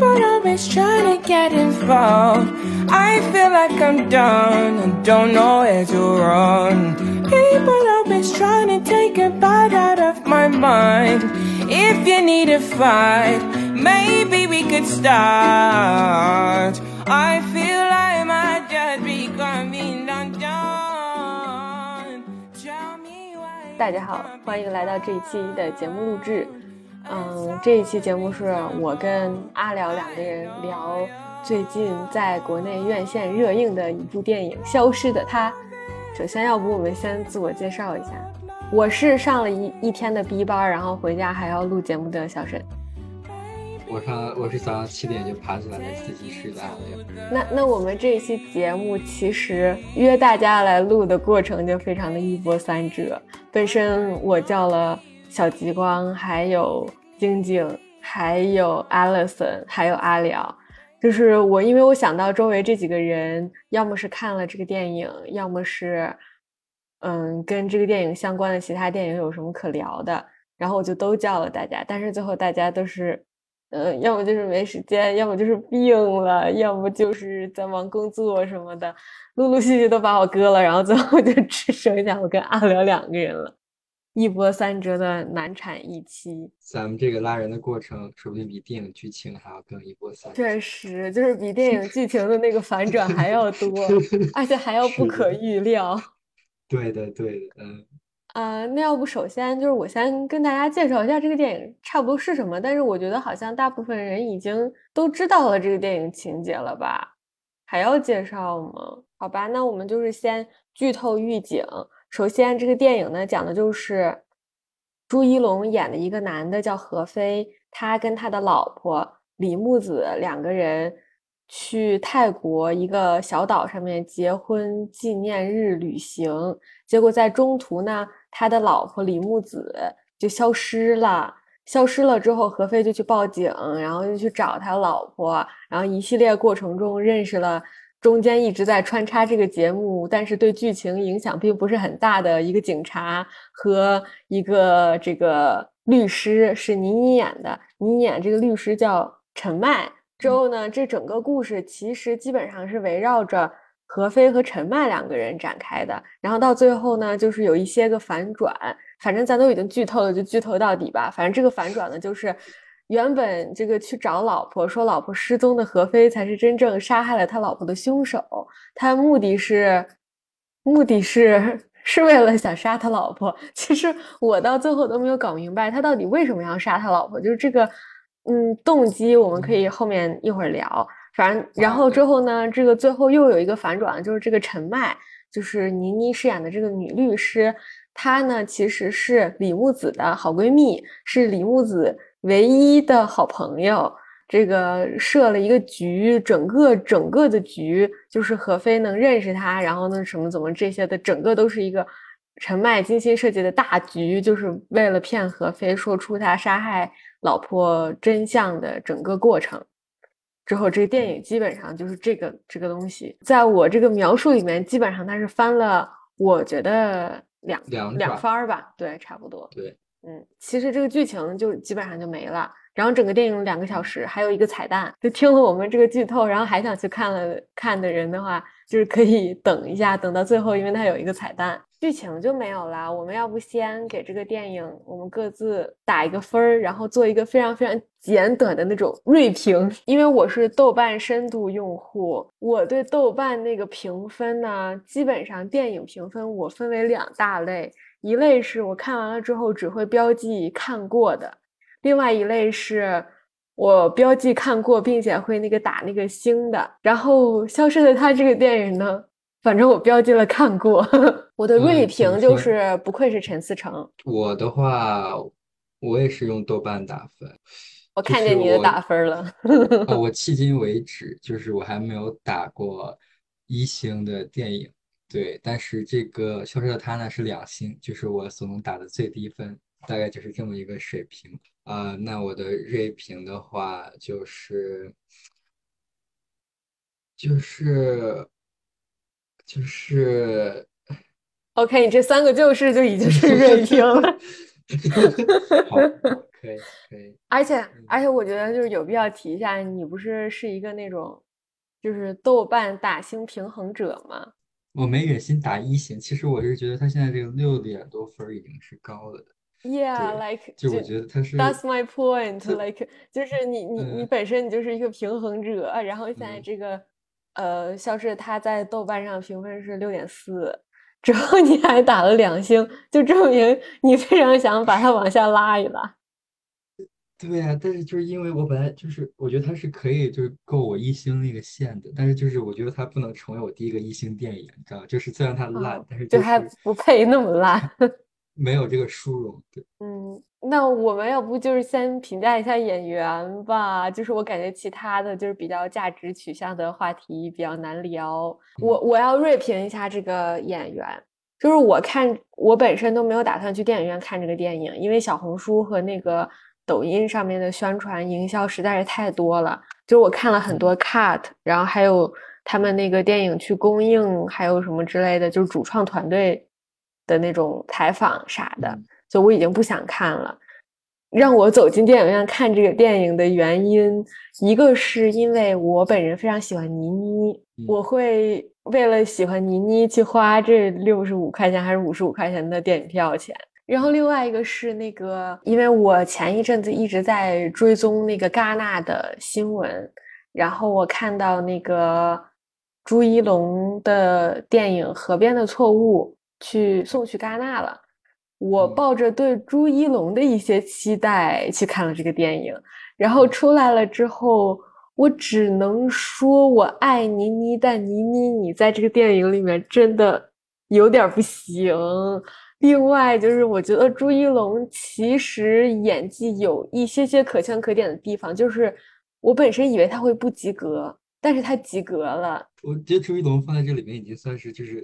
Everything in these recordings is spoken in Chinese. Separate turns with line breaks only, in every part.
People always trying to get involved. I feel like I'm done and don't know where to run. People always trying to take a bite out of my mind. If you need a fight, maybe we could start. I feel I might just be coming undone. Tell me why.
大家好，欢迎来到这一期的节目录制。 嗯，这一期节目是我跟阿辽两个人聊最近在国内院线热映的一部电影《消失的她》。首先，要不我们先自我介绍一下，我是上了一一天的 B 班，然后回家还要录节目的小沈。
我上我是早上七点就爬起来的自习室的阿亮。
那那我们这一期节目其实约大家来录的过程就非常的一波三折。本身我叫了小极光，还有晶晶，还有 Alison，还有阿辽。就是我，因为我想到周围这几个人，要么是看了这个电影，要么是嗯跟这个电影相关的其他电影有什么可聊的，然后我就都叫了大家。但是最后大家都是。嗯，要么就是没时间，要么就是病了，要么就是在忙工作什么的，陆陆续续都把我割了，然后最后就只剩下我跟阿辽两个人了，一波三折的难产一期。
咱们这个拉人的过程，说不定比电影剧情还要更一波三折。
确实，就是比电影剧情的那个反转还要多，而且还要不可预料。
对的，对的，嗯。
啊，那要不首先就是我先跟大家介绍一下这个电影差不多是什么，但是我觉得好像大部分人已经都知道了这个电影情节了吧？还要介绍吗？好吧，那我们就是先剧透预警。首先，这个电影呢讲的就是朱一龙演的一个男的叫何飞，他跟他的老婆李木子两个人去泰国一个小岛上面结婚纪念日旅行，结果在中途呢。他的老婆李木子就消失了，消失了之后，何飞就去报警，然后就去找他老婆，然后一系列过程中认识了中间一直在穿插这个节目，但是对剧情影响并不是很大的一个警察和一个这个律师，是倪妮演的，倪妮演这个律师叫陈麦。之后呢，这整个故事其实基本上是围绕着。何飞和陈麦两个人展开的，然后到最后呢，就是有一些个反转，反正咱都已经剧透了，就剧透到底吧。反正这个反转呢，就是原本这个去找老婆说老婆失踪的何飞才是真正杀害了他老婆的凶手，他目的是目的是 是为了想杀他老婆。其实我到最后都没有搞明白他到底为什么要杀他老婆，就是这个嗯动机，我们可以后面一会儿聊。反正，然后之后呢，这个最后又有一个反转，就是这个陈麦，就是倪妮饰演的这个女律师，她呢其实是李木子的好闺蜜，是李木子唯一的好朋友。这个设了一个局，整个整个的局就是何飞能认识他，然后呢什么怎么这些的，整个都是一个陈麦精心设计的大局，就是为了骗何飞说出他杀害老婆真相的整个过程。之后，这个电影基本上就是这个这个东西，在我这个描述里面，基本上它是翻了，我觉得两
两
两番儿吧，对，差不多。
对，
嗯，其实这个剧情就基本上就没了。然后整个电影两个小时，还有一个彩蛋。就听了我们这个剧透，然后还想去看了看的人的话，就是可以等一下，等到最后，因为它有一个彩蛋。剧情就没有了。我们要不先给这个电影，我们各自打一个分儿，然后做一个非常非常简短的那种锐评。因为我是豆瓣深度用户，我对豆瓣那个评分呢，基本上电影评分我分为两大类，一类是我看完了之后只会标记看过的，另外一类是我标记看过并且会那个打那个星的。然后《消失的她》这个电影呢？反正我标记了看过，我的锐评就是不愧是陈思诚。
我的话，我也是用豆瓣打分。
我看见你的打分了。
我迄今为止就是我还没有打过一星的电影，对。但是这个《消失的她》呢是两星，就是我所能打的最低分，大概就是这么一个水平。啊，那我的锐评的话就是就是。就是
，OK，你这三个就是就已经是 锐评了。
好，好可以可以。
而且而且，我觉得就是有必要提一下，你不是是一个那种就是豆瓣打星平衡者吗？
我没忍心打一星，其实我是觉得他现在这个六点多分儿已经是高了的。
Yeah，like
就我觉得他是
That's my point，like 就是你你你
嗯
本身你就是一个平衡者，然后现在
嗯
这个呃，消失他在豆瓣上评分是六点四，之后你还打了两星，就证明你非常想把它往下拉一拉。
对呀、但是就是因为我本来就是我觉得它是可以就是够我一星那个线的，但是就是我觉得它不能成为我第一个一星电影，你知道吗？就是虽然它烂，
啊
但是
就还
是
不配那么烂。
没有这个殊荣。对，
嗯，那我们要不就是先评价一下演员吧？就是我感觉其他的就是比较价值取向的话题比较难聊。我我要锐评一下这个演员，就是我看我本身都没有打算去电影院看这个电影，因为小红书和那个抖音上面的宣传营销实在是太多了。就是我看了很多 cut，然后还有他们那个电影去公映，还有什么之类的，就是主创团队的那种采访啥的。
嗯
所以我已经不想看了。让我走进电影院看这个电影的原因，一个是因为我本人非常喜欢倪妮，
嗯
我会为了喜欢倪妮去花这六十五块钱还是五十五块钱的电影票钱。然后另外一个是那个，因为我前一阵子一直在追踪那个戛纳的新闻，然后我看到那个朱一龙的电影《河边的错误》去送去戛纳了。我
嗯
抱着对朱一龙的一些期待去看了这个电影，然后出来了之后，我只能说我爱倪妮，但倪妮你在这个电影里面真的有点儿不行。另外就是我觉得朱一龙其实演技有一些些可圈可点的地方，就是我本身以为他会不及格，但是他及格了。
我觉得朱一龙放在这里面已经算是就是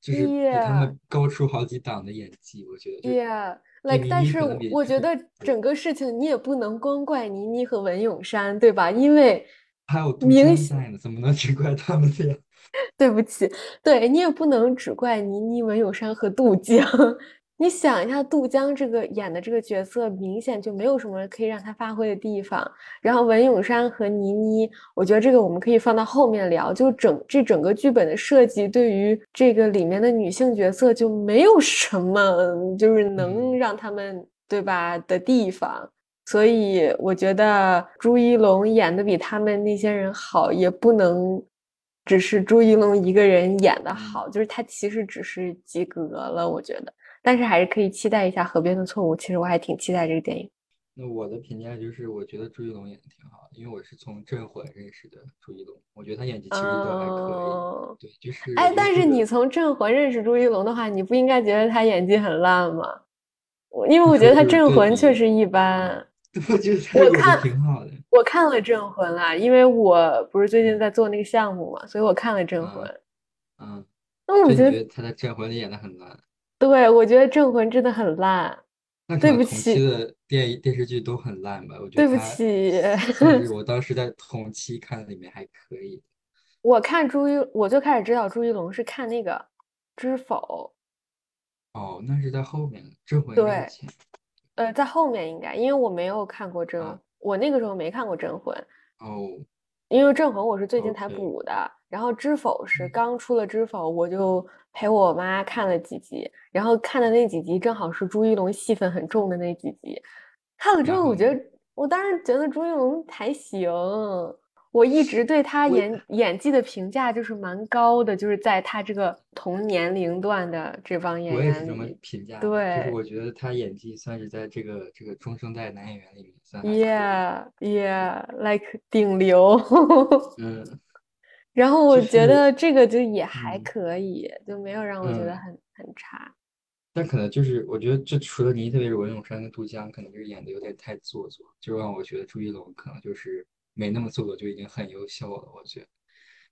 就是比他们高出好几档的演技，我觉得就是
Yeah,
比
like，
倪
但是我觉得整个事情你也不能光怪倪妮和文咏珊，对吧？因为
还有
明
星呢，怎么能只怪他们俩？
对不起，对你也不能只怪倪妮、文咏珊和杜江。你想一下，杜江这个演的这个角色，明显就没有什么可以让他发挥的地方。然后文咏珊和倪妮，我觉得这个我们可以放到后面聊。就整这整个剧本的设计，对于这个里面的女性角色就没有什么就是能
嗯
让他们对吧的地方。所以我觉得朱一龙演的比他们那些人好，也不能只是朱一龙一个人演的好，就是他其实只是及格了，我觉得。但是还是可以期待一下《河边的错误》，其实我还挺期待这个电影。
那我的评价就是，我觉得朱一龙演的挺好的，因为我是从《镇魂》认识的朱一龙，我觉得他演技其实都还可以。
嗯，
对，就是
哎，但是你从《镇魂》认识朱一龙的话，你不应该觉得他演技很烂吗？我因为 我觉得他《镇魂》确实一般。
我觉得
我看
挺好的。
我看了《镇魂》啦，因为我不是最近在做那个项目嘛，所以我看了《镇魂》。
嗯，
那我觉得，
他在《镇魂》里演的很烂？
对，我觉得《镇魂》真的很烂。
那
对不起
的电影电视剧都很烂吧？我觉得
对不起
我当时在同期看里面还可以。
我看朱一，我最开始知道朱一龙是看那个《知否
哦，那是在后面的《镇魂》
对呃，在后面应该，因为我没有看过镇，
啊
我那个时候没看过《镇魂》，
哦，
因为《镇魂》我是最近才补的，然后《知否》是
嗯。
刚出了《知否》，我就陪我妈看了几集，然后看的那几集正好是朱一龙戏份很重的那几集，看了之后，我觉得我当时觉得朱一龙还行，我一直对他演演技的评价就是蛮高的，就是在他这个同年龄段的这帮演员
我也是这么评价对，就是
对
我觉得他演技算是在这个这个中生代男演员里面算还可以。
，Yeah Yeah，like 顶流。
嗯，
然后我觉得这个就也还
嗯
可以，就没有让我觉得
嗯
很很差。
但可能就是我觉得这除了倪，特别是文咏珊跟杜江，可能就是演的有点太做作，就让我觉得朱一龙可能就是没那么做作就已经很优秀了。我觉得，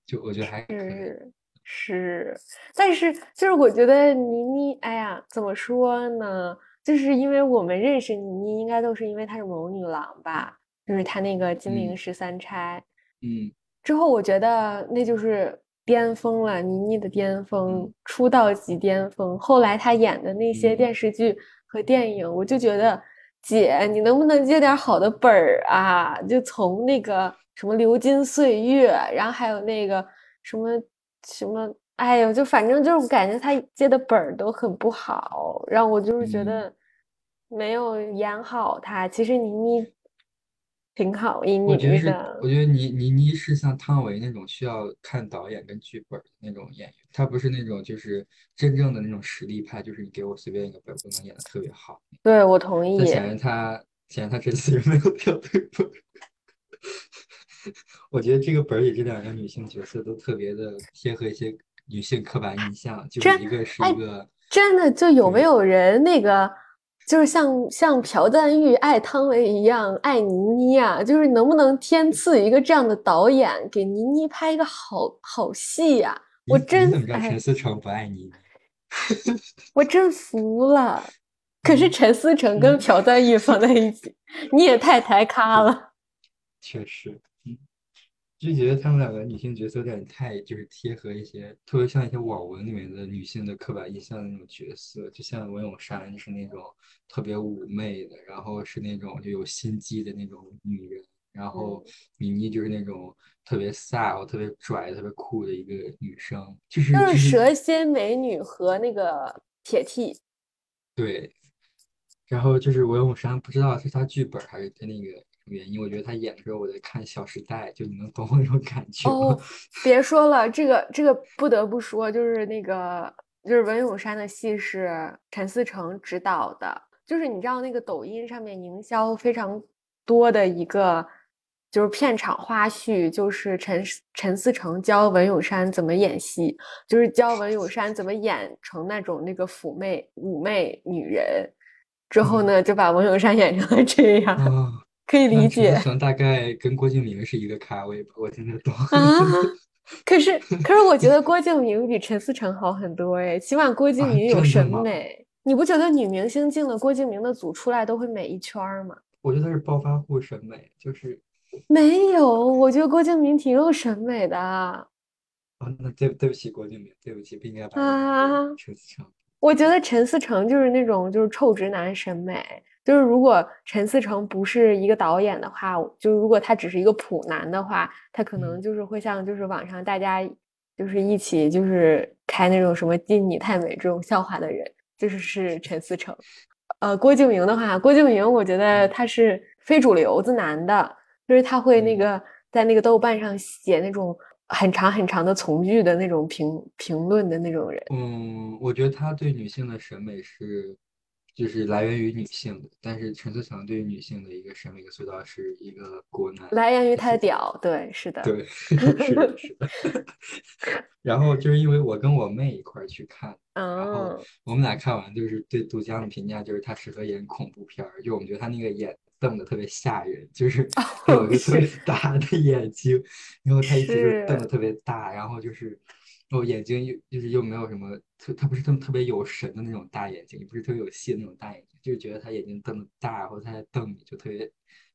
就我觉得还可以。
是是，但是就是我觉得倪妮，哎呀，怎么说呢？就是因为我们认识倪妮，应该都是因为她是谋女郎吧？就是她那个《金陵
嗯
十三钗》
嗯，
之后，我觉得那就是巅峰了，倪妮的巅峰
嗯，
出道即巅峰。后来她演的那些
嗯
电视剧和电影，我就觉得姐，你能不能接点好的本儿啊？就从那个什么《流金岁月》，然后还有那个什么什么，哎呦，就反正就是感觉他接的本儿都很不好，让我就是觉得没有演好他。其实倪妮挺好，倪妮
我觉得是，
的，
我觉得倪倪妮是像汤唯那种需要看导演跟剧本的那种演员，她不是那种就是真正的那种实力派，就是你给我随便一个本儿，我能演的特别好。
对我同意
但。显然他，显然他这次也没有挑对本。我觉得这个本儿里这两个女性角色都特别的贴合一些女性刻板印象，就是一个是
哎
一个，
真的就有没有人那个，就是像像朴赞玉爱汤唯一样爱倪妮啊？就是能不能天赐一个这样的导演，给倪妮拍一个好好戏呀、我真
怎么知道陈
哎，
思诚不爱你？
我真服了。可是
嗯
陈思诚跟
嗯
朴赞郁放在一起，你也太抬咖了。
确实，嗯，就觉得他们两个女性角色有点太就是贴合一些，特别像一些网文里面的女性的刻板印象的那种角色，就像文咏珊就是那种特别妩媚的，然后是那种就有心机的那种女人，然后米妮就是那种特别飒、特别拽、特别酷的一个女生，就是
就
就是是
蛇蝎美女和那个铁 T，
对，然后就是文咏珊不知道是他剧本还是他那个原因，我觉得他演的时候我在看《小时代》，就你能懂我那种感觉吗？
哦，别说了，这个这个不得不说，就是那个就是文咏珊的戏是陈思诚执导的，就是你知道那个抖音上面营销非常多的一个就是片场花絮，就是陈思陈思诚教文咏珊怎么演戏，就是教文咏珊怎么演成那种那个妩媚妩媚女人，之后
嗯
呢就把王永山演成了这样，
啊，
可以理解
思。诚大概跟郭敬明是一个咖位吧，我听得懂。
啊，可是可是我觉得郭敬明比陈思诚好很多哎，起码郭敬
啊
明有审
吗
美。你不觉得女明星进了郭敬明的组出来都会美一圈儿吗？
我觉得是暴发户审美，就是
没有，我觉得郭敬明挺有审美的。
啊，那对对不起郭敬明，对不起，不应该把
啊
陈思诚。
我觉得陈思诚就是那种就是臭直男审美，就是如果陈思诚不是一个导演的话，就如果他只是一个普男的话，他可能
嗯。
就是会像就是网上大家就是一起就是开那种什么“金你太美”这种笑话的人，就是是陈思诚。呃，郭敬明的话，郭敬明我觉得他是非主流子男的，就是他会那
嗯。
个在那个豆瓣上写那种很长很长的从句的那种评评论的那种人。
嗯，我觉得他对女性的审美是，就是来源于女性的，但是陈思诚对于女性的一个审美的塑造是一个国男。
来源于他的屌，对，是的，
对，是的，是的。然后就是因为我跟我妹一块儿去看，然后
嗯，
我们俩看完就是对杜江的评价就是他适合演恐怖片儿，就我们觉得他那个眼瞪得特别吓人，就是 他有一个特别大的眼睛，然后他一直就瞪得特别大，然后就是哦眼睛又就是又没有什么特，他不是特特别有神的那种大眼睛，也不是特别有戏的那种大眼睛，就是觉得他眼睛瞪得大，然后他在瞪你，就特别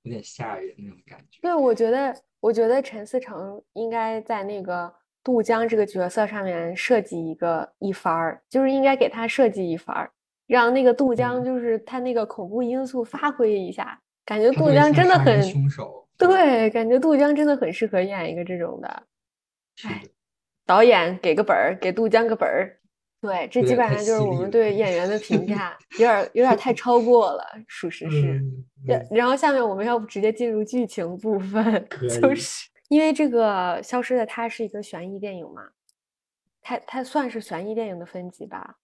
有点吓人那种感觉。
对，我觉得，我觉得陈思诚应该在那个杜江这个角色上面设计一个一番儿，就是应该给他设计一番儿，让那个杜江
嗯。
就是他那个恐怖因素发挥一下，感觉杜江真的很，
凶手，
对，感觉杜江真的很适合演一个这种的。哎。导演给个本儿，给杜江个本儿。对，这基本上就是我们对演员的评 价，有点儿有点儿太超过了，属实是。
嗯，
然
嗯
然后下面我们要不直接进入剧情部分，就是因为这个《消失的她》是一个悬疑电影嘛，它它算是悬疑电影的分级吧。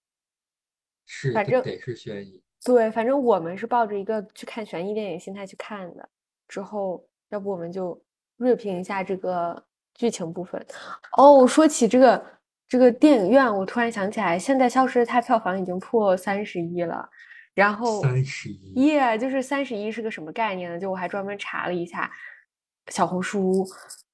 是
反正
得得是悬疑。
对，反正我们是抱着一个去看悬疑电影心态去看的。之后，要不我们就锐评一下这个剧情部分。哦，说起这个这个电影院，我突然想起来，现在《消失的她》票房已经破三十亿了。然后，
三十亿，
耶，就是三十一是个什么概念呢？就我还专门查了一下小红书，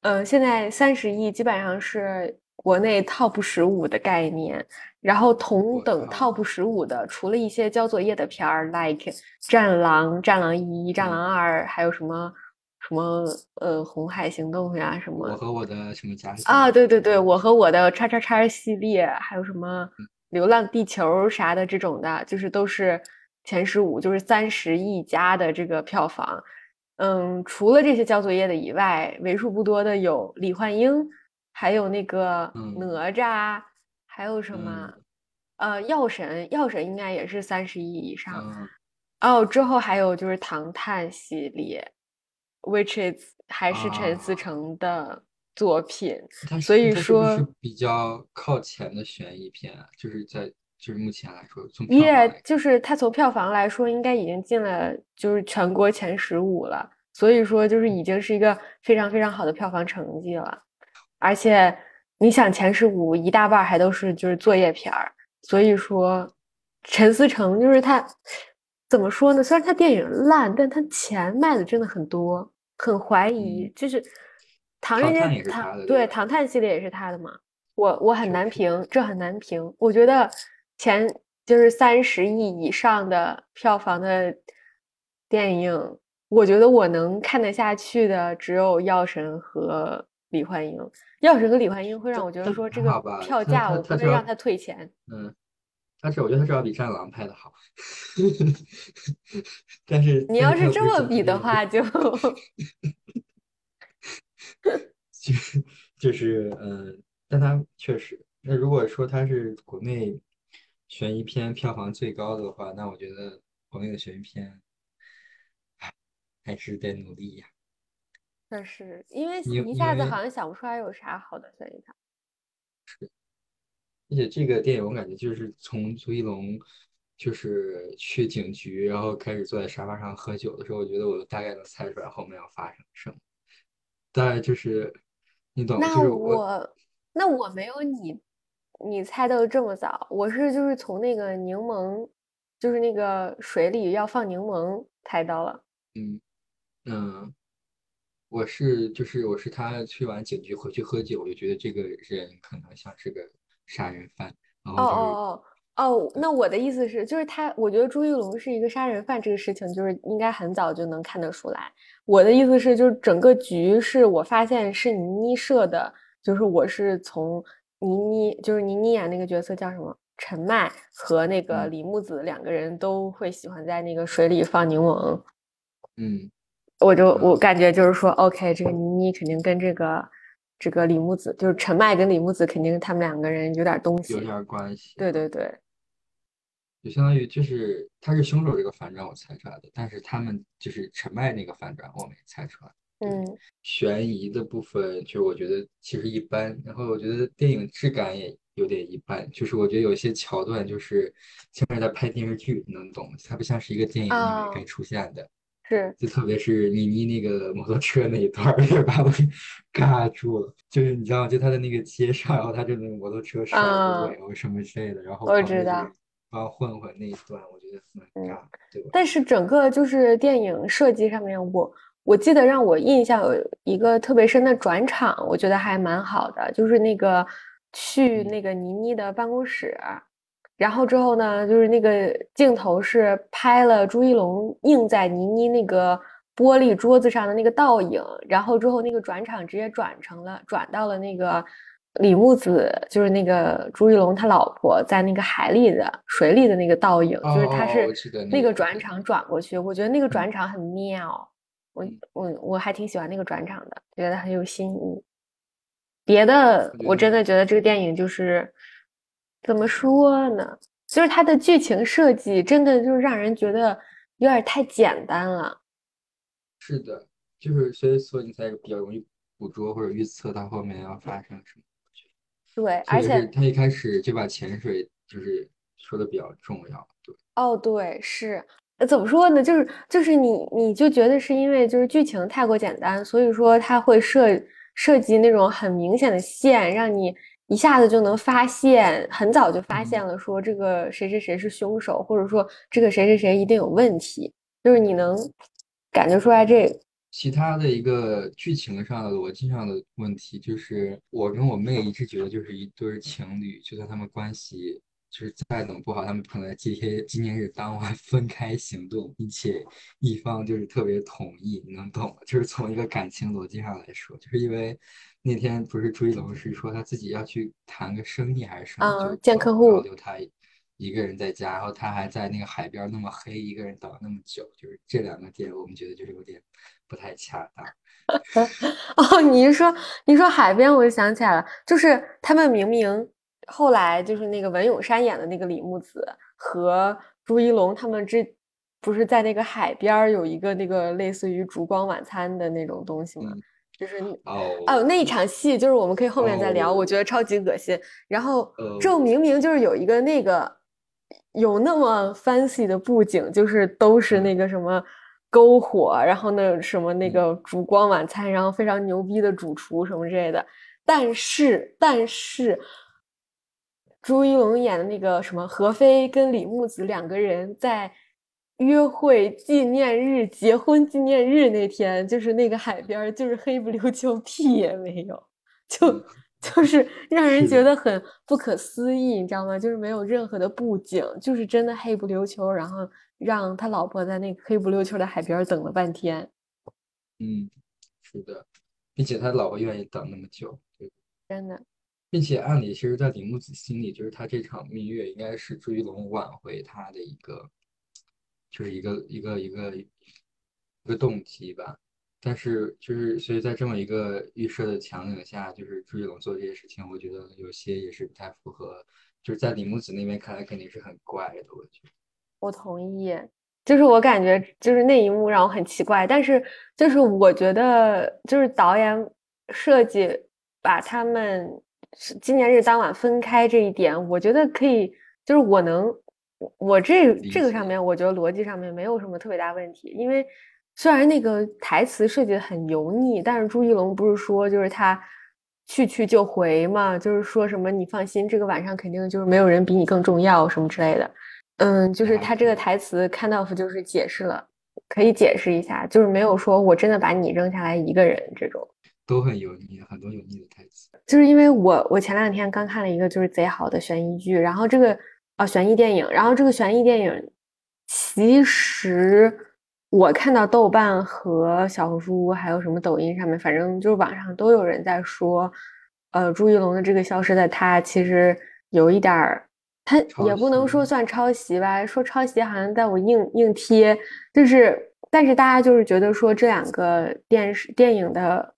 嗯、现在三十亿基本上是国内 top 十五的概念，然后同等 top 十五的，除了一些交作业的片儿，like《战狼》《战狼一》《战
嗯。
狼二》，还有什么什么呃《红海行动》呀什么
我和我的什么家庭
啊，对对对，我和我的叉叉叉系列，还有什么
嗯《
流浪地球》啥的这种的，就是都是前十五，就是三十亿加的这个票房。嗯，除了这些交作业的以外，为数不多的有李焕英，还有那个哪吒，还有什么？呃，药神，药神应该也是三十亿以上。哦，之后还有就是唐探系列，which is 还是陈思诚的作品，所以说
是比较靠前的悬疑片，就是在。就是目前来说，从
也就是他从票房来说，应该已经进了就是全国前十五了，所以说就是已经是一个非常非常好的票房成绩了。而且你想前十五一大半还都是就是作业片儿，所以说陈思诚就是他怎么说呢？虽然他电影烂，但他钱卖的真的很多，很怀疑就是唐人街唐对唐探系列也是他的嘛？我我很难评，这很难评，我觉得。前就是三十亿以上的票房的电影，我觉得我能看得下去的只有《药神》和《李焕英》。《要是》和《李焕英》会让我觉得说这个票价我不能让他退钱。
嗯，但是我觉得他至少比《战狼》拍的好。但是
你要是这么比的话，就
就是就是嗯，但他确实，那如果说他是国内。悬疑片票房最高的话，那我觉得国内的悬疑片还是得努力呀。
确实，因为一下子好像想不出来有啥好的悬疑片。
是，而且这个电影我感觉就是从朱一龙就是去警局，然后开始坐在沙发上喝酒的时候，我觉得我大概能猜出来后面要发生什么。大概就是你懂，就是
我，那我没有你。你猜的这么早，我是就是从那个柠檬，就是那个水里要放柠檬猜到了。
嗯嗯，我是就是我是他去完警局回去喝酒，我就觉得这个人可能像是个杀人犯。哦
哦哦哦，那我的意思是，就是他，我觉得朱一龙是一个杀人犯，这个事情就是应该很早就能看得出来。我的意思是，就是整个局是我发现是倪妮设的，就是我是从。倪妮就是倪妮演那个角色叫什么？陈麦和那个李木子两个人都会喜欢在那个水里放柠檬。
嗯，
我就我感觉就是说，OK，这个倪妮肯定跟这个这个李木子，就是陈麦跟李木子肯定他们两个人有点东西，
有点关系。
对对对，
就相当于就是他是凶手这个反转我猜出来的，但是他们就是陈麦那个反转我没猜出来。
嗯，
悬疑的部分就是我觉得其实一般，然后我觉得电影质感也有点一般，就是我觉得有些桥段就是像是在拍电视剧，能懂？它不像是一个电影里面该出现的。
是，
就特别是倪妮那个摩托车那一段，也把我 尬住了。就是你知道，就他在那个街上，然后他就那个摩托车甩尾或什么之类的，然后
我知道
帮混混那一段，我觉得很尬，对吧？
但是整个就是电影设计上面，我。我记得让我印象有一个特别深的转场，我觉得还蛮好的，就是那个去那个倪妮的办公室，然后之后呢，就是那个镜头是拍了朱一龙映在倪妮那个玻璃桌子上的那个倒影，然后之后那个转场直接转成了转到了那个李木子，就是那个朱一龙他老婆在那个海里的水里的那个倒影，就是他是那个转场转过去，我觉得那个转场很妙。我我我还挺喜欢那个转场的，觉得很有新意。别的我真的觉得这个电影就是怎么说呢？就是它的剧情设计真的就是让人觉得有点太简单了。
是的，就是所以所以你才比较容易捕捉或者预测它后面要发生什么。
对，而且
他一开始就把潜水就是说的比较重要。对，
哦，对，是。怎么说呢？就是就是你你就觉得是因为就是剧情太过简单，所以说他会设设计那种很明显的线，让你一下子就能发现，很早就发现了说这个谁谁谁是凶手，或者说这个谁谁谁一定有问题，就是你能感觉出来这。
其他的一个剧情上的逻辑上的问题，就是我跟我妹一直觉得就是一对情侣，就算他们关系。就是再怎么不好，他们可能在纪天纪念日当晚分开行动，并且一方就是特别同意，你能懂吗？就是从一个感情逻辑上来说，就是因为那天不是朱一龙是说他自己要去谈个生意还是什么，就
见客户，
留他一一个人在家，然后他还在那个海边那么黑，一个人等了那么久，就是这两个点我们觉得就是有点不太恰当。
哦，你一说你说海边，我就想起来了，就是他们明明后来就是那个文咏珊演的那个李木子和朱一龙他们之不是在那个海边儿有一个那个类似于烛光晚餐的那种东西吗？就是
哦
哦，那一场戏就是我们可以后面再聊，
哦
我觉得超级恶心。然后
哦
就明明就是有一个那个有那么 fancy 的布景，就是都是那个什么篝火，然后那什么那个烛光晚餐，然后非常牛逼的主厨什么之类的。但是但是朱一龙演的那个什么何非跟李木子两个人在约会纪念日、结婚纪念日那天，就是那个海边，就是黑不溜秋，屁也没有，就
嗯
就是让人觉得很不可思议，你知道吗？就是没有任何的布景，就是真的黑不溜秋，然后让他老婆在那个黑不溜秋的海边等了半天，
嗯，是的，并且他老婆愿意等那么久，对，
真的。
并且按理其实，在李木子心里，就是他这场蜜月应该是朱一龙挽回他的一个，就是一个一个一个一个动机吧。但是就是所以在这么一个预设的场景下，就是朱一龙做这些事情，我觉得有些也是不太符合，就是在李木子那边看来肯定是很怪的，我觉得。
我同意，就是我感觉就是那一幕让我很奇怪，但是就是我觉得就是导演设计把他们纪念日当晚分开这一点，我觉得可以，就是我能我我这这个上面，我觉得逻辑上面没有什么特别大问题，因为虽然那个台词设计的很油腻，但是朱一龙不是说就是他。去去就回嘛，就是说什么你放心，这个晚上肯定就是没有人比你更重要什么之类的。嗯，就是他这个台词，kind of 就是解释了，可以解释一下，就是没有说我真的把你扔下来一个人这种。
都很油腻，很多油腻的台词。
就是因为我我前两天刚看了一个就是贼好的悬疑剧，然后这个啊悬疑电影，然后这个悬疑电影其实我看到豆瓣和小红书还有什么抖音上面，反正就是网上都有人在说，呃，朱一龙的这个《消失的她》其实有一点儿，他也不能说算抄袭吧，说抄袭好像在我硬硬贴，就是但是大家就是觉得说这两个电视电影的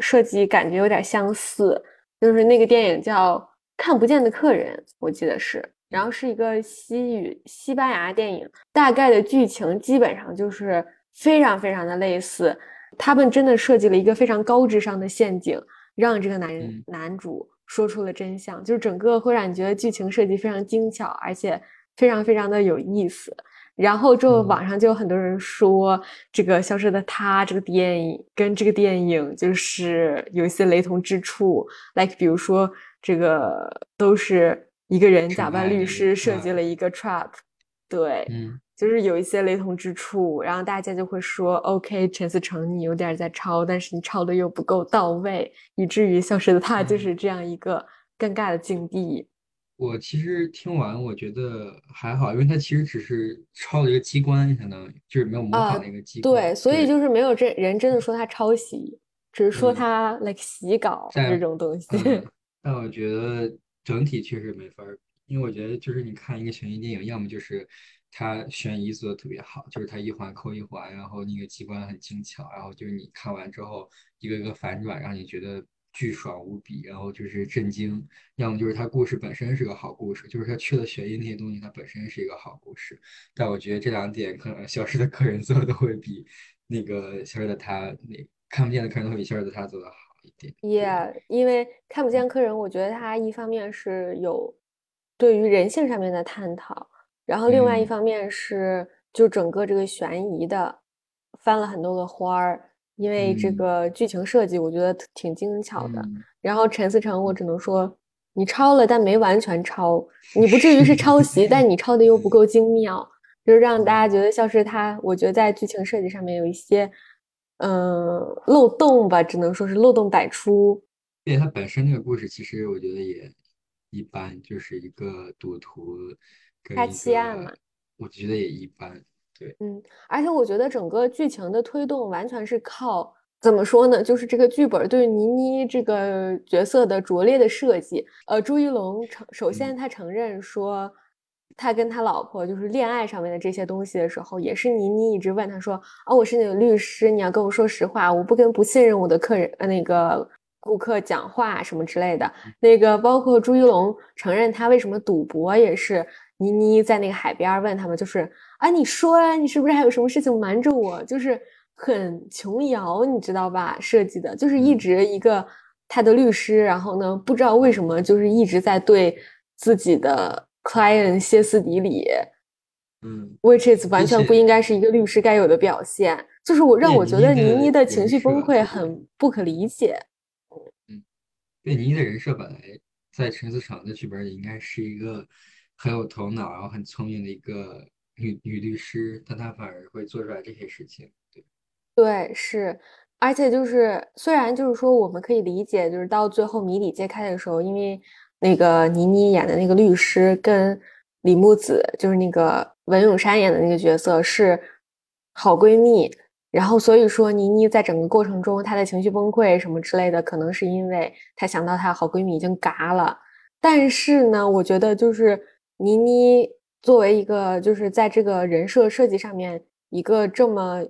设计感觉有点相似，就是那个电影叫《看不见的客人》，我记得是，然后是一个西语西班牙电影，大概的剧情基本上就是非常非常的类似。他们真的设计了一个非常高智商的陷阱，让这个男人、
嗯
男主说出了真相，就是整个会让你觉得剧情设计非常精巧，而且非常非常的有意思。然后之后
嗯。
网上就有很多人说，这个《消失的她》这个电影跟这个电影就是有一些雷同之处，like 比如说这个都是一个人假扮律师设计
嗯。
了一个 trap，对，
嗯，
就是有一些雷同之处，然后大家就会说，OK，陈思诚你有点儿在抄，但是你抄的又不够到位，以至于《消失的她》就
嗯。
是这样一个尴尬的境地。
我其实听完，我觉得还好，因为它其实只是抄了一个机关，相当于就是没有模
啊
仿那个机关。
对，所以就是没有这人真的说他抄袭，只是说
嗯
他 like 洗稿
在
这种东西。
嗯，但我觉得整体确实没法儿比，因为我觉得就是你看一个悬疑电影，要么就是它悬疑做的特别好，就是它一环扣一环，然后那个机关很精巧，然后就是你看完之后一个一个反转，让你觉得巨爽无比，然后就是震惊；要么就是它故事本身是个好故事，就是它去了悬疑那些东西，它本身是一个好故事。但我觉得这两点可能《消失的客人》做的会比那个《消失的他》那看不见的客人会比《消失的他》做的好一点。也
Yeah，因为看不见客人，我觉得他一方面是有对于人性上面的探讨，然后另外一
嗯
方面是就整个这个悬疑的翻了很多个花儿，因为这
嗯
个剧情设计我觉得挺精巧的。
嗯
然后陈思诚，我只能说你抄了，但没完全抄，你不至于是抄袭，但你抄的又不够精妙，就是让大家觉得像是他，我觉得在剧情设计上面有一些嗯漏洞吧，只能说是漏洞百出。
对他本身这个故事，其实我觉得也一般，就是一个赌徒跟
杀
一
妻案嘛
个，我觉得也一般。对，
嗯，而且我觉得整个剧情的推动完全是靠怎么说呢？就是这个剧本对倪妮这个角色的拙劣的设计。呃，朱一龙承首先
嗯
他承认说，他跟他老婆就是恋爱上面的这些东西的时候，也是倪妮一直问他说：“啊，我是你的律师，你要跟我说实话，我不跟不信任我的客人呃那个顾客讲话什么之类的。”那个包括朱一龙承认他为什么赌博，也是倪妮在那个海边问他们，就是啊，你说啊，你是不是还有什么事情瞒着我？就是很琼瑶，你知道吧？设计的就是一直一个他的律师，然后呢，不知道为什么就是一直在对自己的 client 歇斯底里。
嗯
，which is 完全不应该是一个律师该有的表现，就是我让我觉得
倪妮的
倪妮的情绪崩溃很不可理解。
嗯对倪妮的人设本来在陈思诚的剧本里应该是一个很有头脑，然后很聪明的一个女女律师，但她反而会做出来这些事情。对，
对，是，而且就是虽然就是说我们可以理解，就是到最后谜底揭开的时候，因为那个倪妮演的那个律师跟李木子，就是那个文咏珊演的那个角色是好闺蜜，然后所以说倪妮在整个过程中她的情绪崩溃什么之类的，可能是因为她想到她好闺蜜已经嘎了。但是呢，我觉得就是倪妮作为一个就是在这个人设设计上面一个这么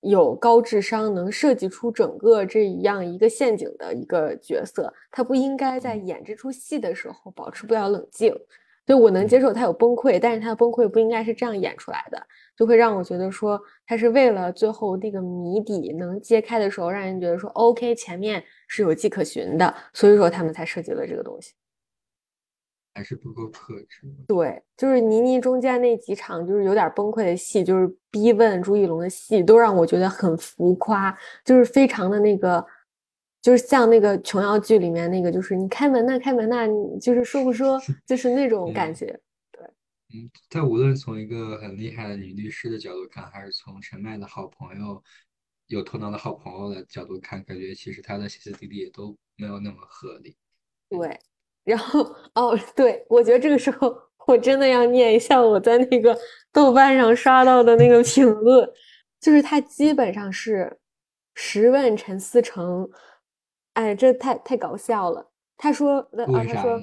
有高智商，能设计出整个这样一个陷阱的一个角色，她不应该在演这出戏的时候保持不了冷静。就我能接受她有崩溃，但是她的崩溃不应该是这样演出来的，就会让我觉得说她是为了最后那个谜底能揭开的时候，让人觉得说 OK 前面是有迹可循的，所以说他们才设计了这个东西。
还是不够克制。
对，就是倪妮中间那几场就是有点崩溃的戏，就是逼问朱一龙的戏，都让我觉得很浮夸，就是非常的那个，就是像那个琼瑶剧里面那个，就是你开门呐，开门呐，你就是说不说，就是那种感觉。对。
嗯，但无论从一个很厉害的女律师的角度看，还是从陈麦的好朋友、有头脑的好朋友的角度看，感觉其实她的歇斯底里也都没有那么合理。
对，然后哦，对，我觉得这个时候我真的要念一下我在那个豆瓣上刷到的那个评论，就是他基本上是十问陈思诚，哎，这太太搞笑了。他说，那啊，他说。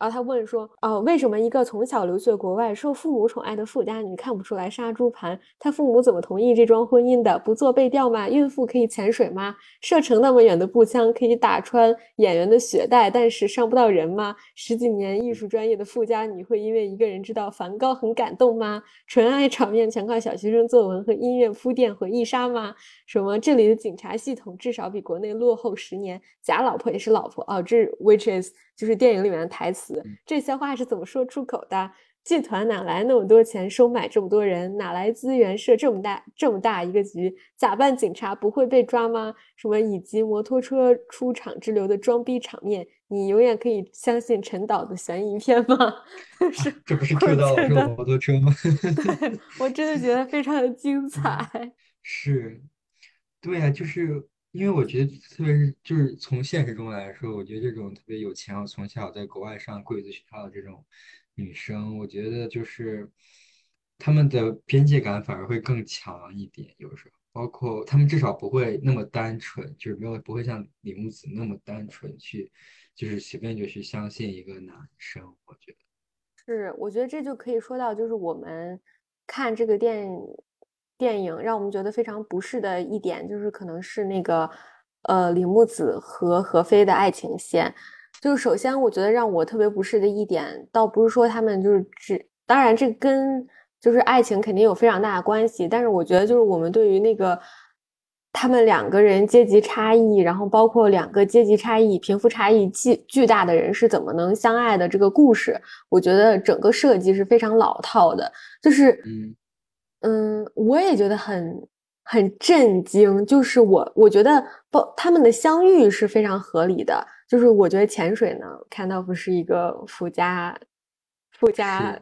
然后，他问说，哦，为什么一个从小留学国外、受父母宠爱的富家女看不出来杀猪盘？她父母怎么同意这桩婚姻的？不做背调吗？孕妇可以潜水吗？射程那么远的步枪可以打穿演员的血带，但是伤不到人吗？十几年艺术专业的富家女会因为一个人知道梵高很感动吗？纯爱场面全靠小学生作文和音乐铺垫回忆杀吗？什么这里的警察系统至少比国内落后十年？假老婆也是老婆哦，这 which is 就是电影里面的台词。这些话是怎么说出口的？剧团哪来那么多钱收买这么多人？哪来资源设这么大这么大一个局？假扮警察不会被抓吗？什么以及摩托车出场之流的装逼场面，你永远可以相信陈导的悬疑片吗？是，
这不是
我
Q 到
觉得
我说摩托车吗？
对 我真的觉得非常的精彩。
是，对呀、就是因为我觉得，特别是就是从现实中来说，我觉得这种特别有钱，然后从小在国外上贵族学校的这种女生，我觉得就是她们的边界感反而会更强一点，有时候，包括她们至少不会那么单纯，就是没有不会像李木子那么单纯去，就是随便就去相信一个男生，我觉得。
是，我觉得这就可以说到，就是我们看这个电影电影，让我们觉得非常不适的一点，就是可能是那个呃李木子和何非的爱情线。就是首先，我觉得让我特别不适的一点，倒不是说他们就是只，当然这跟就是爱情肯定有非常大的关系，但是我觉得就是我们对于那个他们两个人阶级差异，然后包括两个阶级差异、贫富差异巨巨大的人是怎么能相爱的这个故事，我觉得整个设计是非常老套的，就是
嗯
嗯，我也觉得很很震惊，就是我我觉得不他们的相遇是非常合理的，就是我觉得潜水呢，看到不是一个富家富家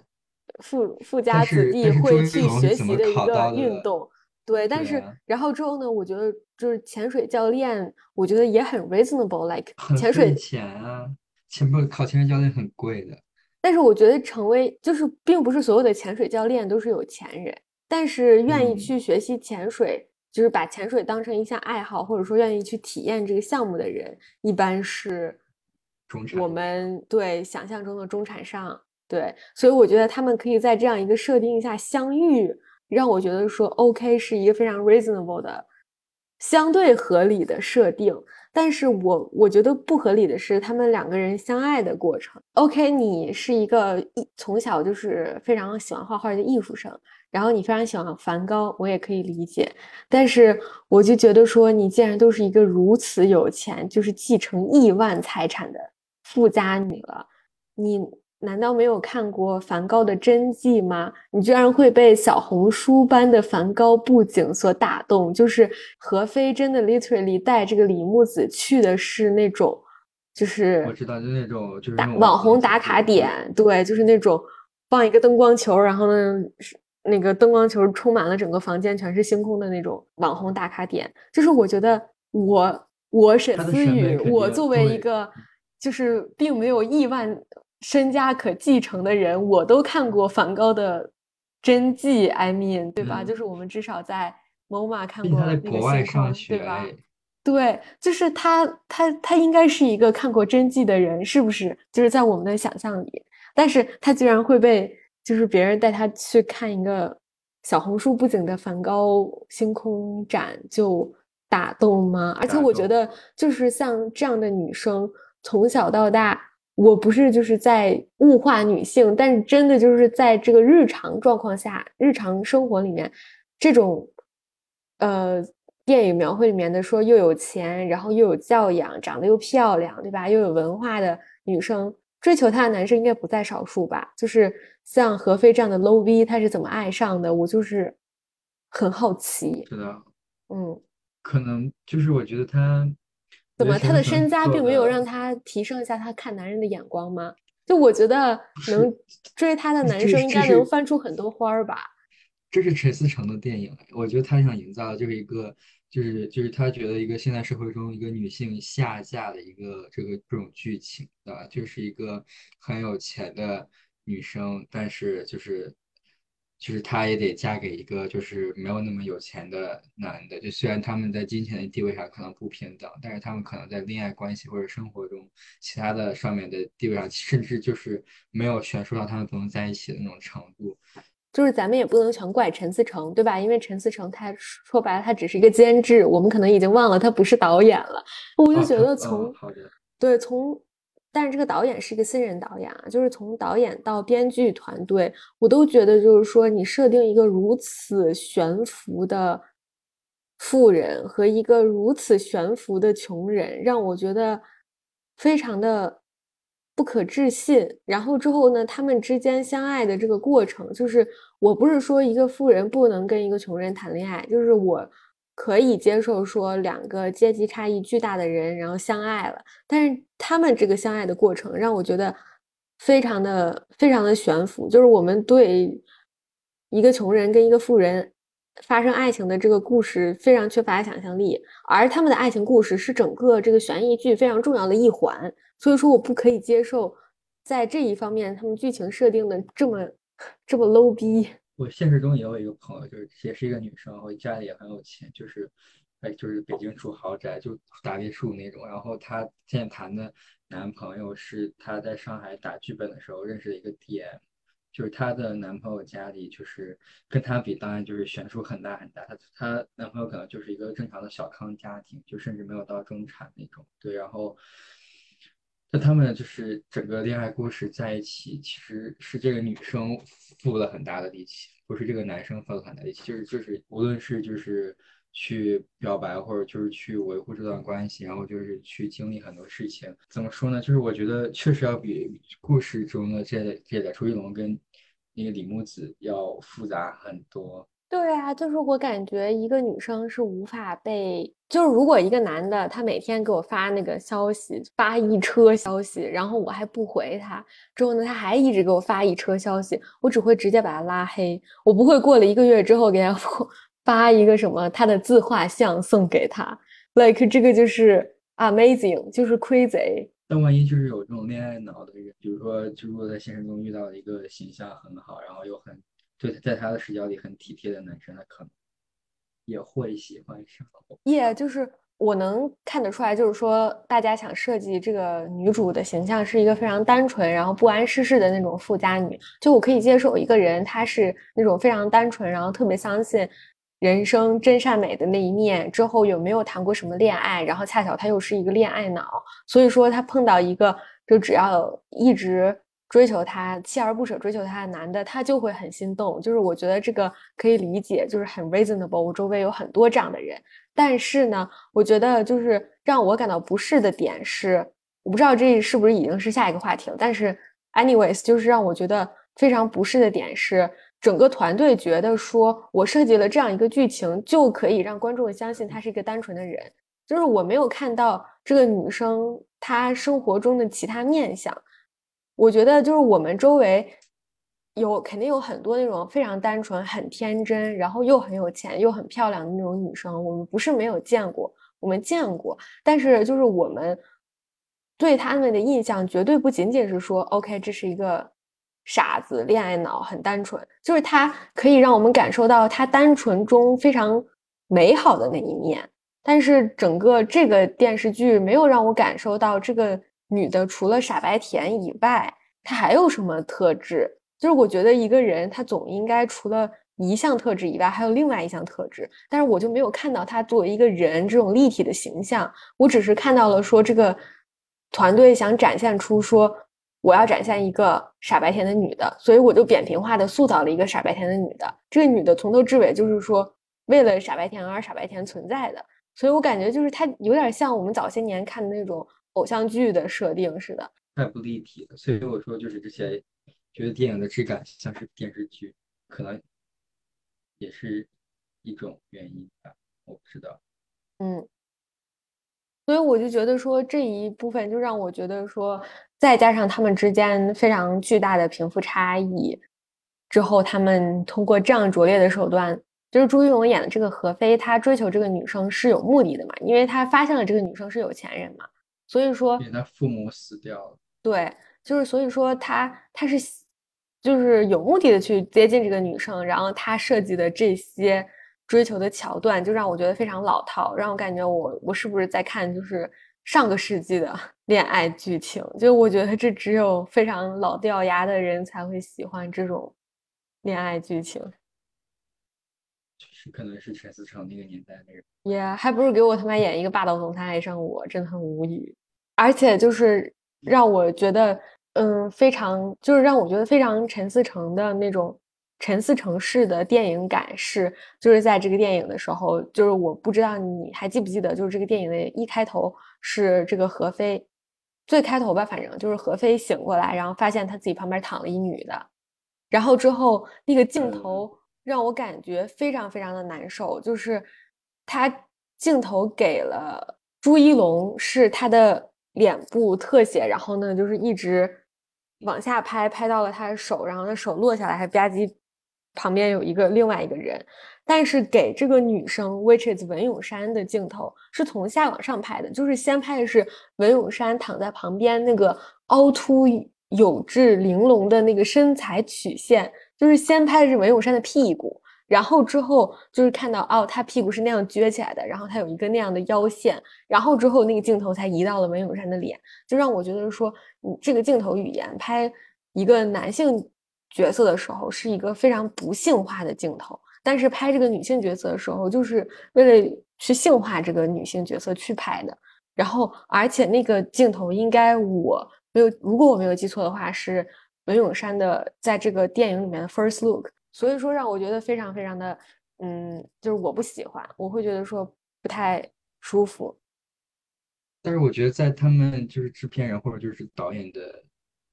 富富家子弟会去学习的一个运动。对，但是
啊
然后之后呢，我觉得就是潜水教练，我觉得也很 reasonable，like 潜水
钱啊，潜不考潜水教练很贵的。
但是我觉得成为就是并不是所有的潜水教练都是有钱人，但是愿意
嗯
去学习潜水，就是把潜水当成一项爱好，或者说愿意去体验这个项目的人，一般是
中产
我们对想象中的中产上。对，所以我觉得他们可以在这样一个设定下相遇，让我觉得说 OK 是一个非常 reasonable 的、相对合理的设定。但是我我觉得不合理的是他们两个人相爱的过程。OK，你是一个艺从小就是非常喜欢画画的艺术生，然后你非常喜欢梵高，我也可以理解。但是我就觉得说，你既然都是一个如此有钱，就是继承亿万财产的富家女了，你难道没有看过梵高的真迹吗？你居然会被小红书般的梵高布景所打动？就是何非真的 literally 带这个李木子去的是那种，就是
我知道，就那种就是
打网红打卡点，对，就是那种放一个灯光球，然后呢，是那个灯光球充满了整个房间，全是星空的那种网红打卡点。就是我觉得我我沈思雨，我作为一个就是并没有亿万身家可继承的人，我都看过梵高的真迹，I mean，对吧？
嗯
就是我们至少在 MoMA 看过那个
他在国外
星空，
上学
对吧？
哎
对，就是他，他，他应该是一个看过真迹的人，是不是？就是在我们的想象里，但是他居然会被，就是别人带他去看一个小红书布景的梵高星空展，就打动吗？而且我觉得，就是像这样的女生，从小到大，我不是就是在物化女性，但是真的就是在这个日常状况下，日常生活里面，这种，呃。电影描绘里面的说又有钱，然后又有教养，长得又漂亮，对吧？又有文化的女生，追求她的男生应该不在少数吧？就是像何非这样的 low V，他是怎么爱上的？我就是很好奇。
是的，
嗯，
可能就是我觉得他
怎么他的
身
身家并没有让他提升一下他看男人的眼光吗？就我觉得 能追她的男生应该能翻出很多花儿吧。
这是陈思诚的电影，我觉得他想营造的就是一个，就是就是他觉得一个现代社会中一个女性下嫁的一个这个这种剧情，的？就是一个很有钱的女生，但是就是就是她也得嫁给一个就是没有那么有钱的男的，就虽然他们在金钱的地位上可能不平等，但是他们可能在恋爱关系或者生活中其他的上面的地位上，甚至就是没有悬殊到他们不能在一起的那种程度。
就是咱们也不能全怪陈思诚，对吧？因为陈思诚他说白了，他只是一个监制，我们可能已经忘了他不是导演了。我就觉得 从。对从，但是这个导演是一个新人导演啊，就是从导演到编剧团队，我都觉得就是说，你设定一个如此悬浮的富人和一个如此悬浮的穷人，让我觉得非常的不可置信。然后之后呢，他们之间相爱的这个过程，就是我不是说一个富人不能跟一个穷人谈恋爱，就是我可以接受说两个阶级差异巨大的人然后相爱了，但是他们这个相爱的过程让我觉得非常的非常的悬浮，就是我们对一个穷人跟一个富人。发生爱情的这个故事非常缺乏想象力，而他们的爱情故事是整个这个悬疑剧非常重要的一环，所以说我不可以接受在这一方面他们剧情设定的这么这么 low 逼。
我现实中也有一个朋友，就是也是一个女生，然后家里也很有钱，就是，哎，就是北京住豪宅，就大别墅那种。然后她现在谈的男朋友是她在上海打剧本的时候认识的一个 DM，就是她的男朋友家里就是跟她比，当然就是悬殊很大很大。她她男朋友可能就是一个正常的小康家庭，就甚至没有到中产那种。对，然后。那他们就是整个恋爱故事在一起，其实是这个女生付了很大的力气，不是这个男生付了很大的力气，就是就是无论是就是去表白，或者就是去维护这段关系，然后就是去经历很多事情。怎么说呢？就是我觉得确实要比故事中的这这个朱一龙跟那个李木子要复杂很多。
对啊，就是我感觉一个女生是无法被，就是如果一个男的他每天给我发那个消息，发一车消息，然后我还不回他，之后呢他还一直给我发一车消息，我只会直接把他拉黑，我不会过了一个月之后给他 发一个什么他的自画像送给他，like 这个就是 amazing，就是 crazy。
但万一就是有这种恋爱脑的人，比如说，就如果在现实中遇到一个形象很好，然后又很对在他的视角里很体贴的男生，他可能也会喜欢上。
耶，就是我能看得出来，就是说大家想设计这个女主的形象是一个非常单纯，然后不谙世事的那种富家女。就我可以接受一个人，她是那种非常单纯，然后特别相信人生真善美的那一面。之后有没有谈过什么恋爱，然后恰巧他又是一个恋爱脑，所以说他碰到一个就只要一直追求他、锲而不舍追求他的男的，他就会很心动。就是我觉得这个可以理解，就是很 reasonable。我周围有很多这样的人。但是呢，我觉得就是让我感到不适的点是，我不知道这是不是已经是下一个话题了。但是，anyways，就是让我觉得非常不适的点是，整个团队觉得说我设计了这样一个剧情就可以让观众相信她是一个单纯的人，就是我没有看到这个女生她生活中的其他面相。我觉得就是我们周围。有肯定有很多那种非常单纯、很天真，然后又很有钱、又很漂亮的那种女生。我们不是没有见过，我们见过。但是就是我们对他们的印象，绝对不仅仅是说，OK，这是一个傻子、恋爱脑、很单纯。就是他可以让我们感受到他单纯中非常美好的那一面。但是整个这个电视剧没有让我感受到这个女的除了傻白甜以外，她还有什么特质。就是我觉得一个人他总应该除了一项特质以外，还有另外一项特质，但是我就没有看到他作为一个人这种立体的形象，我只是看到了说这个团队想展现出说我要展现一个傻白甜的女的，所以我就扁平化的塑造了一个傻白甜的女的。这个女的从头至尾就是说为了傻白甜而傻白甜存在的，所以我感觉就是她有点像我们早些年看的那种偶像剧的设定似的，
太不立体了。所以我说就是这些。觉得电影的质感像是电视剧，可能也是一种原因吧，我不知道。
嗯，所以我就觉得说这一部分就让我觉得说，再加上他们之间非常巨大的贫富差异之后，他们通过这样拙劣的手段，就是朱一龙演的这个何非，他追求这个女生是有目的的嘛，因为他发现了这个女生是有钱人嘛，所以说，
他父母死掉了。
对，就是所以说他他是。就是有目的的去接近这个女生，然后他设计的这些追求的桥段，就让我觉得非常老套，让我感觉我我是不是在看就是上个世纪的 恋爱剧情？就我觉得这只有非常老掉牙的人才会喜欢这种恋爱剧情。
确可能是陈思诚那个年代的人。
也还不如给我他妈演一个霸道总裁爱上我，真的很无语。而且就是让我觉得。嗯，非常就是让我觉得非常陈思诚的那种陈思诚式的电影感是，就是在这个电影的时候，就是我不知道你还记不记得，就是这个电影的一开头是这个何非，最开头吧，反正就是何非醒过来，然后发现他自己旁边躺了一女的，然后之后那个镜头让我感觉非常非常的难受，就是他镜头给了朱一龙是他的脸部特写，然后呢就是一直。往下拍，拍到了他的手，然后他手落下来，还吧唧，旁边有一个另外一个人，但是给这个女生，which is 文咏珊的镜头是从下往上拍的，就是先拍的是文咏珊躺在旁边那个凹凸有致、玲珑的那个身材曲线，就是先拍的是文咏珊的屁股。然后之后就是看到哦，她屁股是那样撅起来的，然后她有一个那样的腰线，然后之后那个镜头才移到了文咏珊的脸，就让我觉得说，你这个镜头语言拍一个男性角色的时候是一个非常不性化的镜头，但是拍这个女性角色的时候，就是为了去性化这个女性角色去拍的。然后而且那个镜头应该我没有，如果我没有记错的话，是文咏珊的在这个电影里面的 first look。所以说让我觉得非常非常的，嗯，就是我不喜欢，我会觉得说不太舒服。
但是我觉得在他们就是制片人或者就是导演的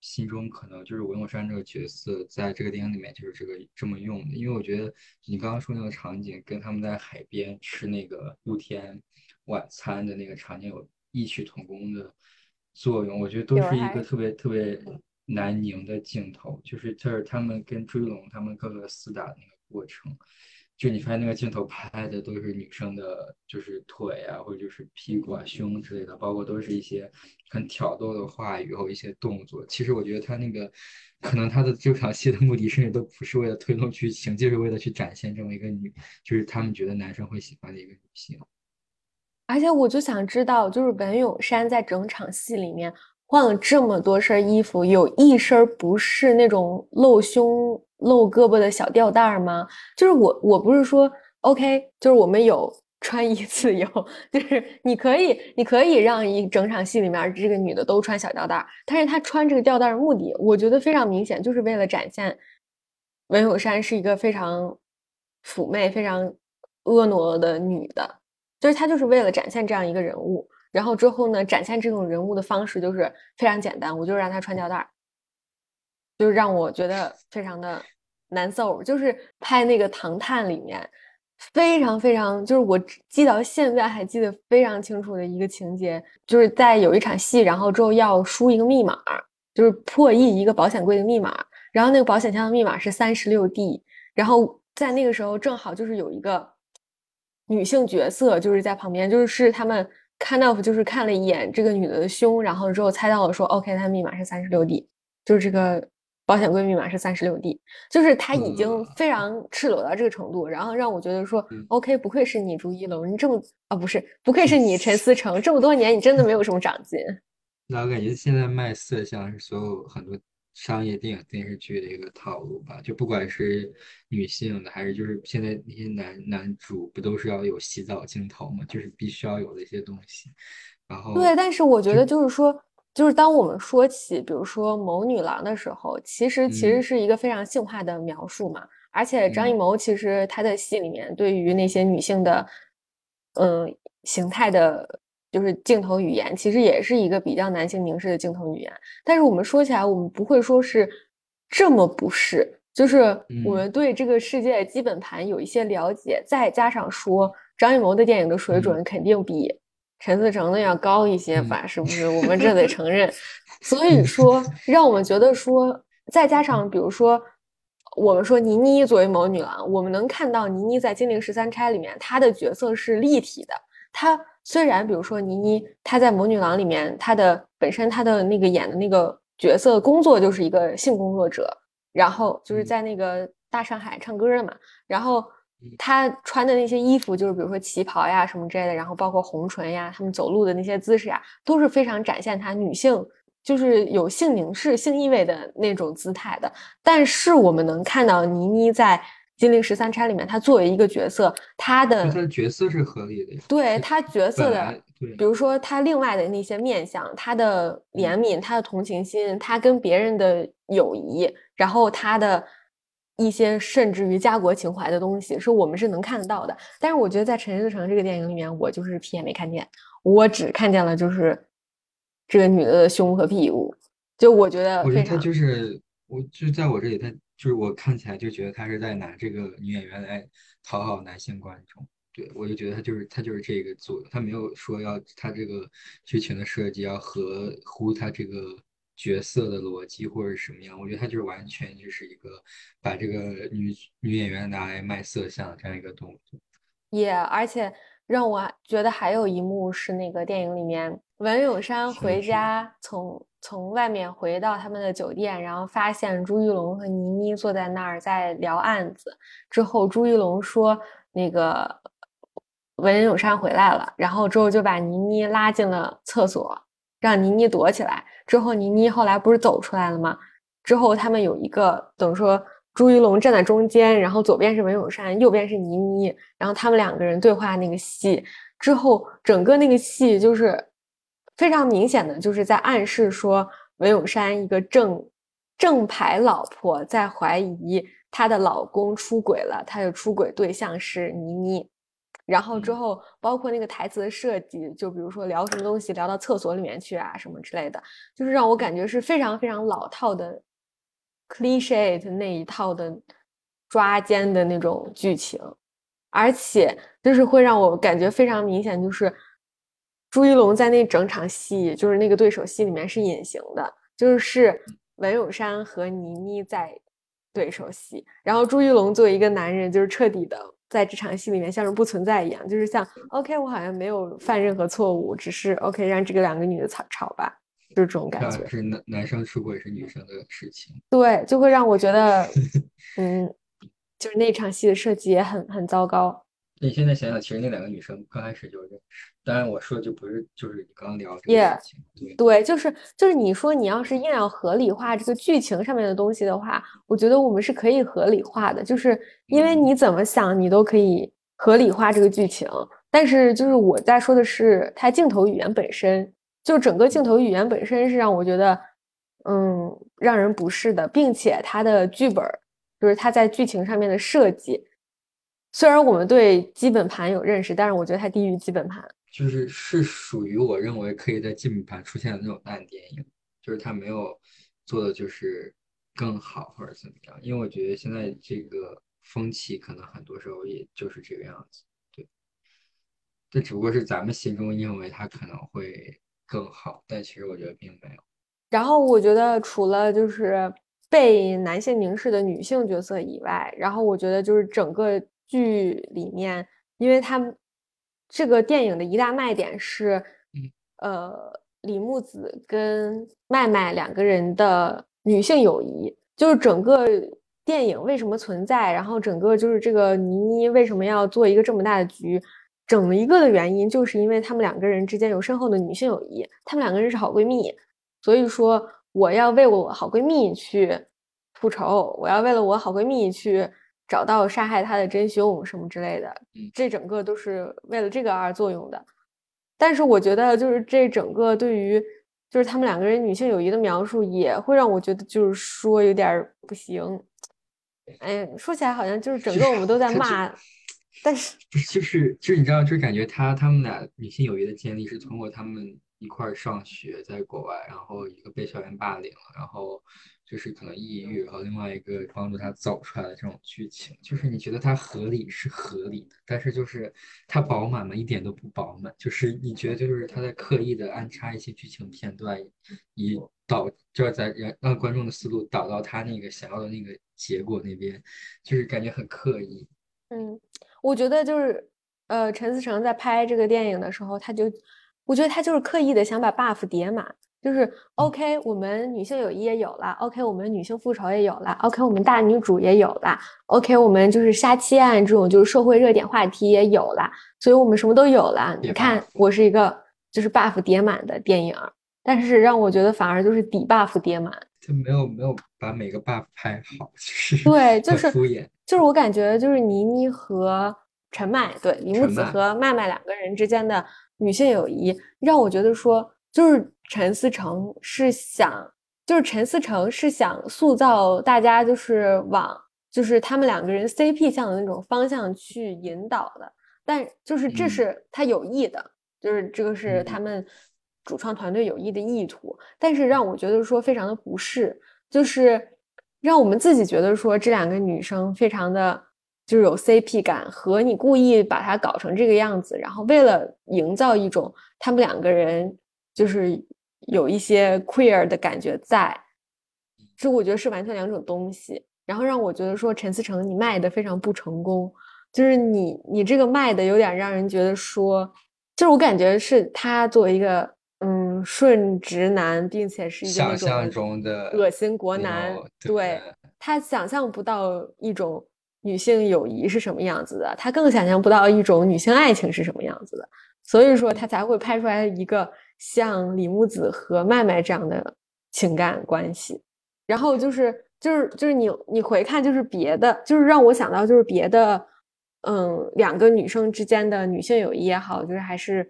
心中，可能就是文咏珊这个角色在这个电影里面就是这个这么用的。因为我觉得你刚刚说那个场景跟他们在海边吃那个露天晚餐的那个场景有异曲同工的作用，我觉得都是一个特别特别。难宁的镜头，就是就是他们跟追龙他们各个厮打的那个过程，就你发现那个镜头拍的都是女生的，就是腿啊，或者就是屁股啊、胸之类的，包括都是一些很挑逗的话语和一些动作。其实我觉得他那个，可能他的这场戏的目的，甚至都不是为了推动剧情，就是为了去展现这么一个女，就是他们觉得男生会喜欢的一个女性。
而且我就想知道，就是文咏珊在整场戏里面换了这么多身衣服，有一身不是那种露胸露胳膊的小吊带吗？就是我我不是说 OK，就是我们有穿衣自由，就是你可以你可以让一整场戏里面这个女的都穿小吊带，但是她穿这个吊带的目的，我觉得非常明显，就是为了展现文咏珊是一个非常妩媚、非常婀娜的女的。就是她就是为了展现这样一个人物，然后之后呢，展现这种人物的方式就是非常简单，我就让他穿吊带儿，就是让我觉得非常的难受。就是拍那个《唐探》里面非常非常，就是我记到现在还记得非常清楚的一个情节，就是在有一场戏，然后之后要输一个密码，就是破译一个保险柜的密码，然后那个保险箱的密码是三十六 D，然后在那个时候正好就是有一个。女性角色就是在旁边，就是是他们看到就是看了一眼这个女的的胸，然后之后猜到了说，OK，她密码是三十六 D，就是这个保险柜密码是三十六 D，就是她已经非常赤裸到这个程度，然后让我觉得说，OK，不愧是你朱一龙，你这么啊不是，不愧是你陈思诚，这么多年你真的没有什么长进。
那我感觉现在卖色相是所有很多。商业电影电视剧的一个套路吧，就不管是女性的，还是就是现在那些男男主，不都是要有洗澡镜头吗？就是必须要有的一些东西。然后
对，但是我觉得就是说，就是当我们说起，比如说某女郎的时候，其实其实是一个非常性化的描述嘛。而且张艺谋其实他的戏里面对于那些女性的，嗯，形态的。就是镜头语言其实也是一个比较男性凝视的镜头语言，但是我们说起来，我们不会说是这么不是，就是我们对这个世界基本盘有一些了解，再加上说张艺谋的电影的水准肯定比陈思诚的要高一些吧，是不是？我们这得承认。所以说，让我们觉得说，再加上比如说，我们说倪妮作为某女郎，我们能看到倪妮在《金陵十三钗》里面她的角色是立体的，她。虽然，比如说倪妮，她在《魔女郎》里面，她的本身她的那个演的那个角色工作就是一个性工作者，然后就是在那个大上海唱歌的嘛，然后她穿的那些衣服就是比如说旗袍呀什么之类的，然后包括红唇呀，她们走路的那些姿势呀，都是非常展现她女性就是有性凝视、性意味的那种姿态的。但是我们能看到倪妮在。《金陵十三钗》里面，她作为一个角色，她的
她的角色是合理的。
对她角色的，比如说她另外的那些面相，她的怜悯，她的同情心，她跟别人的友谊，然后她的一些甚至于家国情怀的东西，是我们是能看得到的。但是我觉得在陈思诚这个电影里面，我就是屁也没看见，我只看见了就是这个女的的胸和屁股。就我觉得，
我觉得她就是，我就在我这里，她。就是我看起来就觉得他是在拿这个女演员来讨好男性观众，对我就觉得他就是他就是这个作用，他没有说要他这个剧情的设计要合乎他这个角色的逻辑或者什么样，我觉得他就是完全就是一个把这个女女演员拿来卖色相这样一个动作。
也而且让我觉得还有一幕是那个电影里面文咏珊回家从。从外面回到他们的酒店，然后发现朱一龙和倪妮坐在那儿在聊案子。之后朱一龙说：“那个文咏珊回来了。”然后之后就把倪妮拉进了厕所，让倪妮躲起来。之后倪妮后来不是走出来了吗？之后他们有一个等于说朱一龙站在中间，然后左边是文咏珊，右边是倪妮，然后他们两个人对话那个戏。之后整个那个戏就是。非常明显的就是在暗示说，文咏珊一个正正牌老婆在怀疑她的老公出轨了，她的出轨对象是倪妮。然后之后，包括那个台词的设计，就比如说聊什么东西聊到厕所里面去啊，什么之类的，就是让我感觉是非常非常老套的 cliche 的那一套的抓奸的那种剧情，而且就是会让我感觉非常明显，就是。朱一龙在那整场戏，就是那个对手戏里面是隐形的，就是文咏珊和倪妮在对手戏，然后朱一龙作为一个男人，就是彻底的在这场戏里面像是不存在一样，就是像 OK，我好像没有犯任何错误，只是 OK 让这个两个女的吵吵吧，就是这种感觉。
是男男生出轨是女生的事情，
对，就会让我觉得，嗯，就是那场戏的设计也很很糟糕。
你现在想想，其实那两个女生刚开始就认识，当然我说的就不是就是你刚刚聊这个事情，对，
对，就是就是你说你要是硬要合理化这个剧情上面的东西的话，我觉得我们是可以合理化的，就是因为你怎么想你都可以合理化这个剧情。但是就是我在说的是它镜头语言本身，就整个镜头语言本身是让我觉得，嗯，让人不适的，并且它的剧本儿就是它在剧情上面的设计，虽然我们对基本盘有认识，但是我觉得它低于基本盘。
就是是属于我认为可以在基本盘出现的那种烂电影，就是它没有做的就是更好或者怎么样，因为我觉得现在这个风气可能很多时候也就是这个样子，对，这只不过是咱们心中认为它可能会更好，但其实我觉得并没有。
然后我觉得除了就是被男性凝视的女性角色以外，然后我觉得就是整个剧里面，因为他们这个电影的一大卖点是，呃，李木子跟麦麦两个人的女性友谊，就是整个电影为什么存在，然后整个就是这个倪妮为什么要做一个这么大的局，整一个的原因就是因为他们两个人之间有深厚的女性友谊，他们两个人是好闺蜜。所以说，我要为我好闺蜜去复仇，我要为了我好闺蜜去找到杀害他的真凶什么之类的，这整个都是为了这个而作用的。但是我觉得，就是这整个对于就是他们两个人女性友谊的描述，也会让我觉得就是说有点不行。哎，说起来好像就是整个我们都在 骂，但是
不是就是就是你知道，就是感觉他他们俩女性友谊的建立是通过他们。一块儿上学，在国外，然后一个被校园霸凌了，然后就是可能抑郁，然后另外一个帮助他走出来的这种剧情，就是你觉得它合理是合理的，但是就是它饱满吗？一点都不饱满，就是你觉得就是他在刻意的安插一些剧情片段，以导就是在让让观众的思路导到他那个想要的那个结果那边，就是感觉很刻意。
嗯，我觉得就是呃，陈思诚在拍这个电影的时候，他就。我觉得他就是刻意的想把 buff 叠满，就是 OK，我们女性友谊也有了，OK，我们女性复仇也有了，OK，我们大女主也有了，OK，我们就是杀妻案这种就是社会热点话题也有了，所以我们什么都有了。你看，我是一个就是 buff 叠满的电影，但是让我觉得反而就是底 buff 叠满，
就没有没有把每个 buff 拍好，就是
对，就是
敷衍，
就是我感觉就是倪妮和陈麦，对，李木子和麦麦两个人之间的。女性友谊让我觉得说，就是陈思诚是想，就是陈思诚是想塑造大家，就是往就是他们两个人 CP 向的那种方向去引导的。但就是这是他有意的，就是这个是他们主创团队有意的意图。但是让我觉得说非常的不适，就是让我们自己觉得说这两个女生非常的。就是有 CP 感和你故意把它搞成这个样子，然后为了营造一种他们两个人就是有一些 queer 的感觉在，这我觉得是完全两种东西。然后让我觉得说陈思诚你卖的非常不成功，就是你你这个卖的有点让人觉得说，就是我感觉是他作为一个嗯顺直男，并且是一个
想象中的
恶心国男，对他想象不到一种。女性友谊是什么样子的？他更想象不到一种女性爱情是什么样子的，所以说他才会拍出来一个像李木子和麦麦这样的情感关系。然后就是就是就是你你回看就是别的，就是让我想到就是别的，嗯，两个女生之间的女性友谊也好，就是还是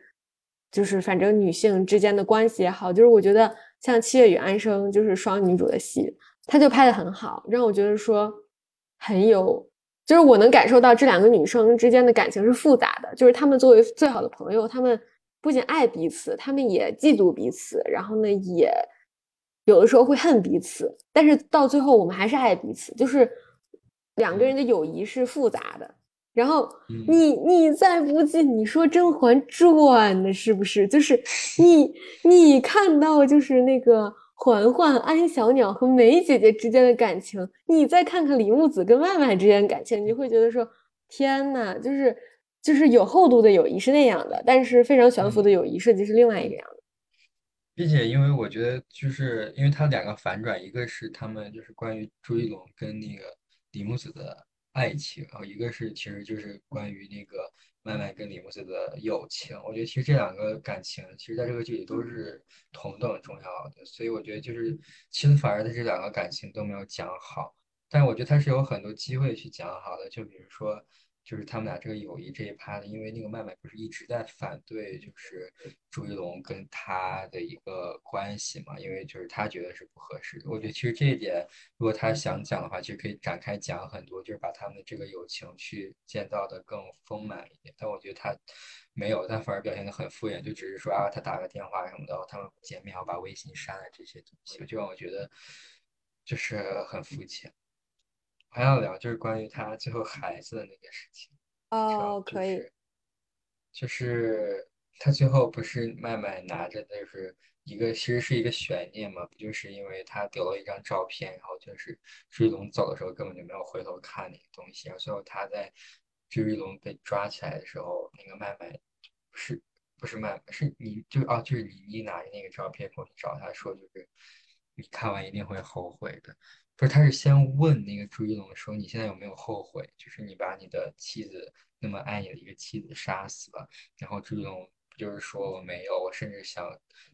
就是反正女性之间的关系也好，就是我觉得像《七月与安生》就是双女主的戏，他就拍的很好，让我觉得说很有。就是我能感受到这两个女生之间的感情是复杂的，就是她们作为最好的朋友，她们不仅爱彼此，他们也嫉妒彼此，然后呢，也有的时候会恨彼此，但是到最后我们还是爱彼此。就是两个人的友谊是复杂的。然后你你再不济，你说《甄嬛传》的是不是？就是 你你看到就是那个。嬛嬛、安小鸟和梅姐姐之间的感情，你再看看李木子跟麦麦之间的感情，你会觉得说：天呐，就是就是有厚度的友谊是那样的，但是非常悬浮的友谊设计是另外一个样的。
并且，因为我觉得，就是因为它两个反转，一个是他们就是关于朱一龙跟那个李木子的爱情，然后一个是其实就是关于那个麦麦跟李木子的友情。我觉得其实这两个感情，其实在这个剧里都是同等重要的，所以我觉得就是其实反而他这两个感情都没有讲好，但是我觉得他是有很多机会去讲好的，就比如说。就是他们俩这个友谊这一趴的，因为那个麦麦不是一直在反对，就是朱一龙跟他的一个关系嘛，因为就是他觉得是不合适的。我觉得其实这一点，如果他想讲的话，其实可以展开讲很多，就是把他们的这个友情去建造的更丰满一点。但我觉得他没有，但反而表现的很敷衍，就只是说啊，他打个电话什么的，他们见面，然后把微信删了这些东西，就让我觉得就是很肤浅。还要聊就是关于他最后孩子的那个事情
哦，可以，
就是他最后不是麦麦拿着就是一个，其实是一个悬念嘛，不就是因为他丢了一张照片，然后就是朱一龙走的时候根本就没有回头看那个东西，然后最后他在朱一龙被抓起来的时候，那个麦麦不是不是麦麦是你就哦就是你你拿着那个照片过去找他说就是你看完一定会后悔的。不是，他是先问那个朱一龙说：“你现在有没有后悔？就是你把你的妻子那么爱你的一个妻子杀死了。”然后朱一龙就是说：“我没有，我甚至想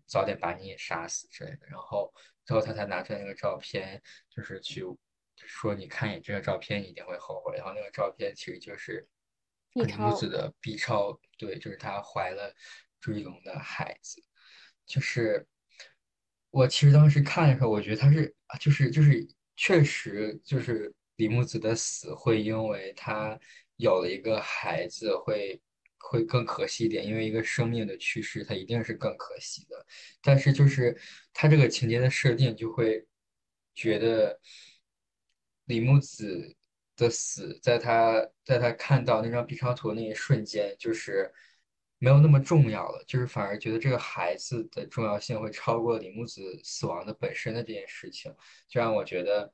早点把你也杀死之类的。”然后之后他才拿出来那个照片，就是去说：“你看你这个照片，你一定会后悔。”然后那个照片其实就是李木子的 B 超，对，就是她怀了朱一龙的孩子。就是我其实当时看的时候，我觉得他是就是就是。确实，就是李木子的死会因为他有了一个孩子，会会更可惜一点。因为一个生命的去世，他一定是更可惜的。但是，就是他这个情节的设定，就会觉得李木子的死，在他在他看到那张 B 超图那一瞬间，就是没有那么重要了。就是反而觉得这个孩子的重要性会超过李木子死亡的本身的这件事情，就让我觉得。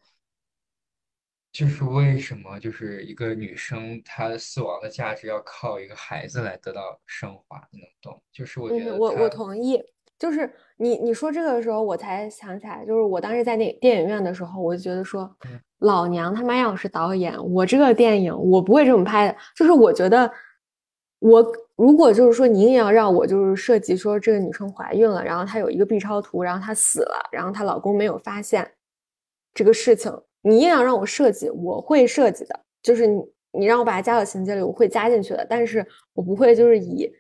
就是为什么，就是一个女生她死亡的价值要靠一个孩子来得到升华，你能懂？就是我觉得
我我同意，就是你你说这个的时候，我才想起来，就是我当时在那电影院的时候，我就觉得说，老娘他妈要是导演，我这个电影我不会这么拍的。就是我觉得，我如果就是说你硬要让我就是设计说这个女生怀孕了，然后她有一个 B 超图，然后她死了，然后她老公没有发现这个事情。你硬要让我设计，我会设计的，就是你你让我把它加到情节里，我会加进去的。但是我不会就是以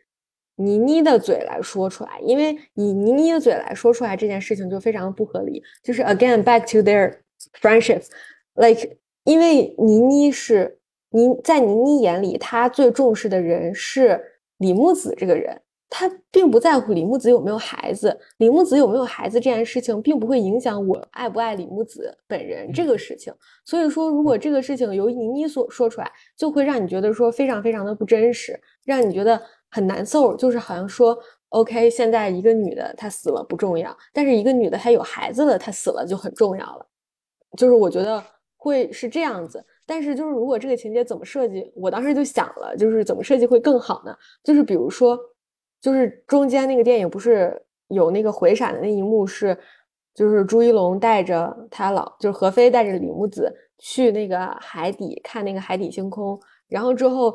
倪妮的嘴来说出来，因为以倪妮的嘴来说出来这件事情就非常不合理。就是 again back to their friendship，like 因为倪妮是倪在倪妮眼里，她最重视的人是李木子这个人。他并不在乎李木子有没有孩子，李木子有没有孩子这件事情，并不会影响我爱不爱李木子本人这个事情。所以说，如果这个事情由倪妮所说出来，就会让你觉得说非常非常的不真实，让你觉得很难受。就是好像说，OK，现在一个女的她死了不重要，但是一个女的她有孩子了，她死了就很重要了。就是我觉得会是这样子。但是就是如果这个情节怎么设计，我当时就想了，就是怎么设计会更好呢？就是比如说。就是中间那个电影不是有那个回闪的那一幕是，就是朱一龙带着他老就是何飞带着李木子去那个海底看那个海底星空，然后之后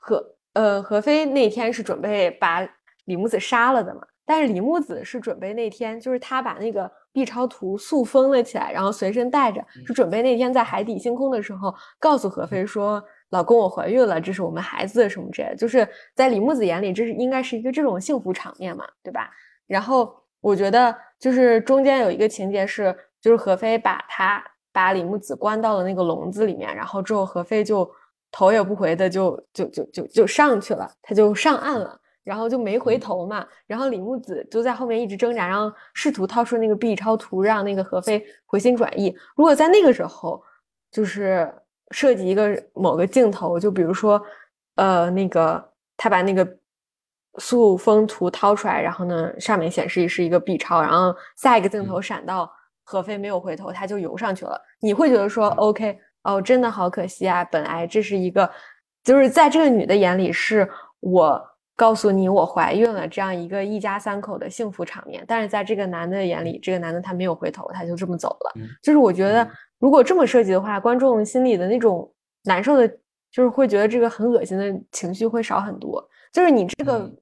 何呃何飞那天是准备把李木子杀了的嘛，但是李木子是准备那天就是他把那个 B 超图塑封了起来，然后随身带着，是准备那天在海底星空的时候告诉何飞说。老公，我怀孕了，这是我们孩子什么之类的，就是在李木子眼里，这是应该是一个这种幸福场面嘛，对吧？然后我觉得就是中间有一个情节是，就是何飞把他把李木子关到了那个笼子里面，然后之后何飞就头也不回的就就就就就上去了，他就上岸了，然后就没回头嘛。然后李木子就在后面一直挣扎，然后试图掏出那个 B 超图，让那个何飞回心转意。如果在那个时候，就是。设计一个某个镜头，就比如说，呃，那个他把那个塑封图掏出来，然后呢，上面显示是一个 B 超，然后下一个镜头闪到何飞没有回头，他就游上去了。你会觉得说，OK，哦，真的好可惜啊！本来这是一个，就是在这个女的眼里，是我告诉你我怀孕了这样一个一家三口的幸福场面，但是在这个男的眼里，这个男的他没有回头，他就这么走了。就是我觉得。如果这么设计的话，观众心里的那种难受的，就是会觉得这个很恶心的情绪会少很多。就是你这个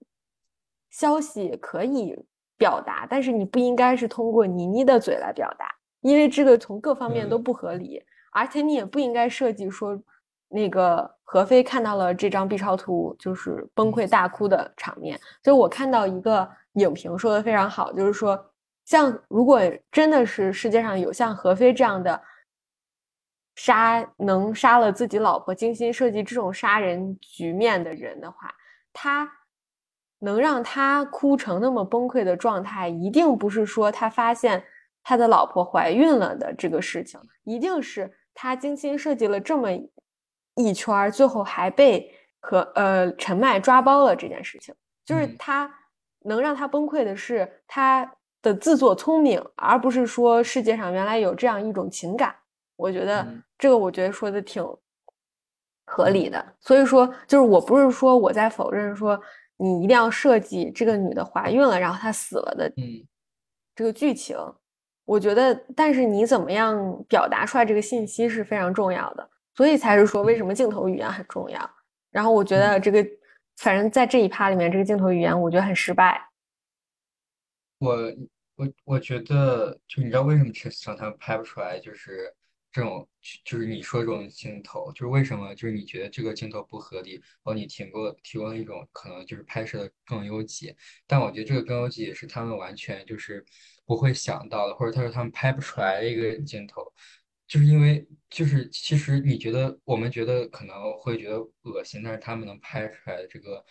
消息可以表达，但是你不应该是通过倪妮的嘴来表达，因为这个从各方面都不合理，而且你也不应该设计说那个何非看到了这张 B 超图就是崩溃大哭的场面。就我看到一个影评说的非常好，就是说。像如果真的是世界上有像何非这样的杀能杀了自己老婆、精心设计这种杀人局面的人的话，他能让他哭成那么崩溃的状态，一定不是说他发现他的老婆怀孕了的这个事情，一定是他精心设计了这么一圈，最后还被和呃陈麦抓包了这件事情。就是他能让他崩溃的是他。的自作聪明，而不是说世界上原来有这样一种情感。我觉得这个，我觉得说的挺合理的。所以说，就是我不是说我在否认说你一定要设计这个女的怀孕了，然后她死了的这个剧情。我觉得，但是你怎么样表达出来这个信息是非常重要的。所以才是说为什么镜头语言很重要。然后我觉得这个，反正在这一趴里面，这个镜头语言我觉得很失败。
我。我我觉得，就你知道为什么陈思诚他们拍不出来，就是这种，就是你说这种镜头，就是为什么，就是你觉得这个镜头不合理，然后你提供提供了一种可能就是拍摄的更优解，但我觉得这个更优解是他们完全就是不会想到的，或者他说他们拍不出来的一个镜头，就是因为就是其实你觉得我们觉得可能会觉得恶心，但是他们能拍出来的这个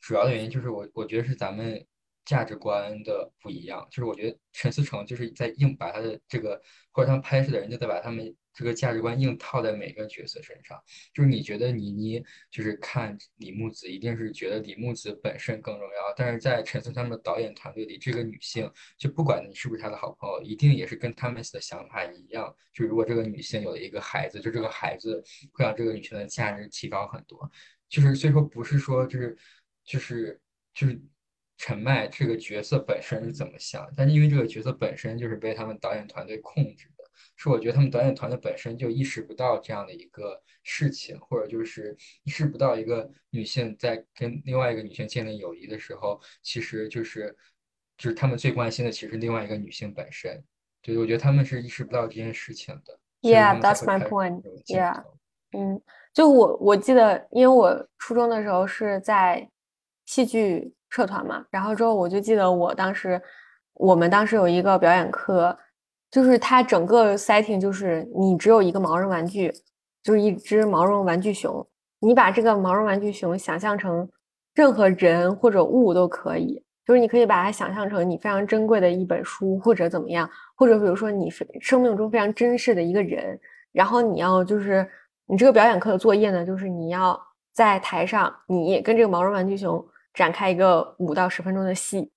主要的原因就是我我觉得是咱们。价值观的不一样，就是我觉得陈思诚就是在硬把他的这个，或者他们拍摄的人就在把他们这个价值观硬套在每个角色身上。就是你觉得倪妮就是看李木子，一定是觉得李木子本身更重要，但是在陈思他们的导演团队里，这个女性就不管你是不是他的好朋友，一定也是跟他们的想法一样。就如果这个女性有了一个孩子，就这个孩子会让这个女性的价值提高很多。就是所以说不是说就是就是就是。陈麦这个角色本身是怎么想？但是因为这个角色本身就是被他们导演团队控制，是我觉得他们导演团队本身就意识不到这样的一个事情，或者就是意识不到一个女性在跟另外一个女性建立友谊的时候，其实就是就是他们最关心的其实另外一个女性本身。对，我觉得他们是意识不到这件事情的。
Yeah, that's my point. Yeah，嗯，就我我记得，因为我初中的时候是在戏剧。社团嘛，然后之后我就记得我当时，我们当时有一个表演课，就是它整个 setting 就是你只有一个毛绒玩具，就是一只毛绒玩具熊，你把这个毛绒玩具熊想象成任何人或者物都可以，就是你可以把它想象成你非常珍贵的一本书或者怎么样，或者比如说你生命中非常珍视的一个人，然后你要就是你这个表演课的作业呢，就是你要在台上你跟这个毛绒玩具熊。展开一个五到十分钟的戏，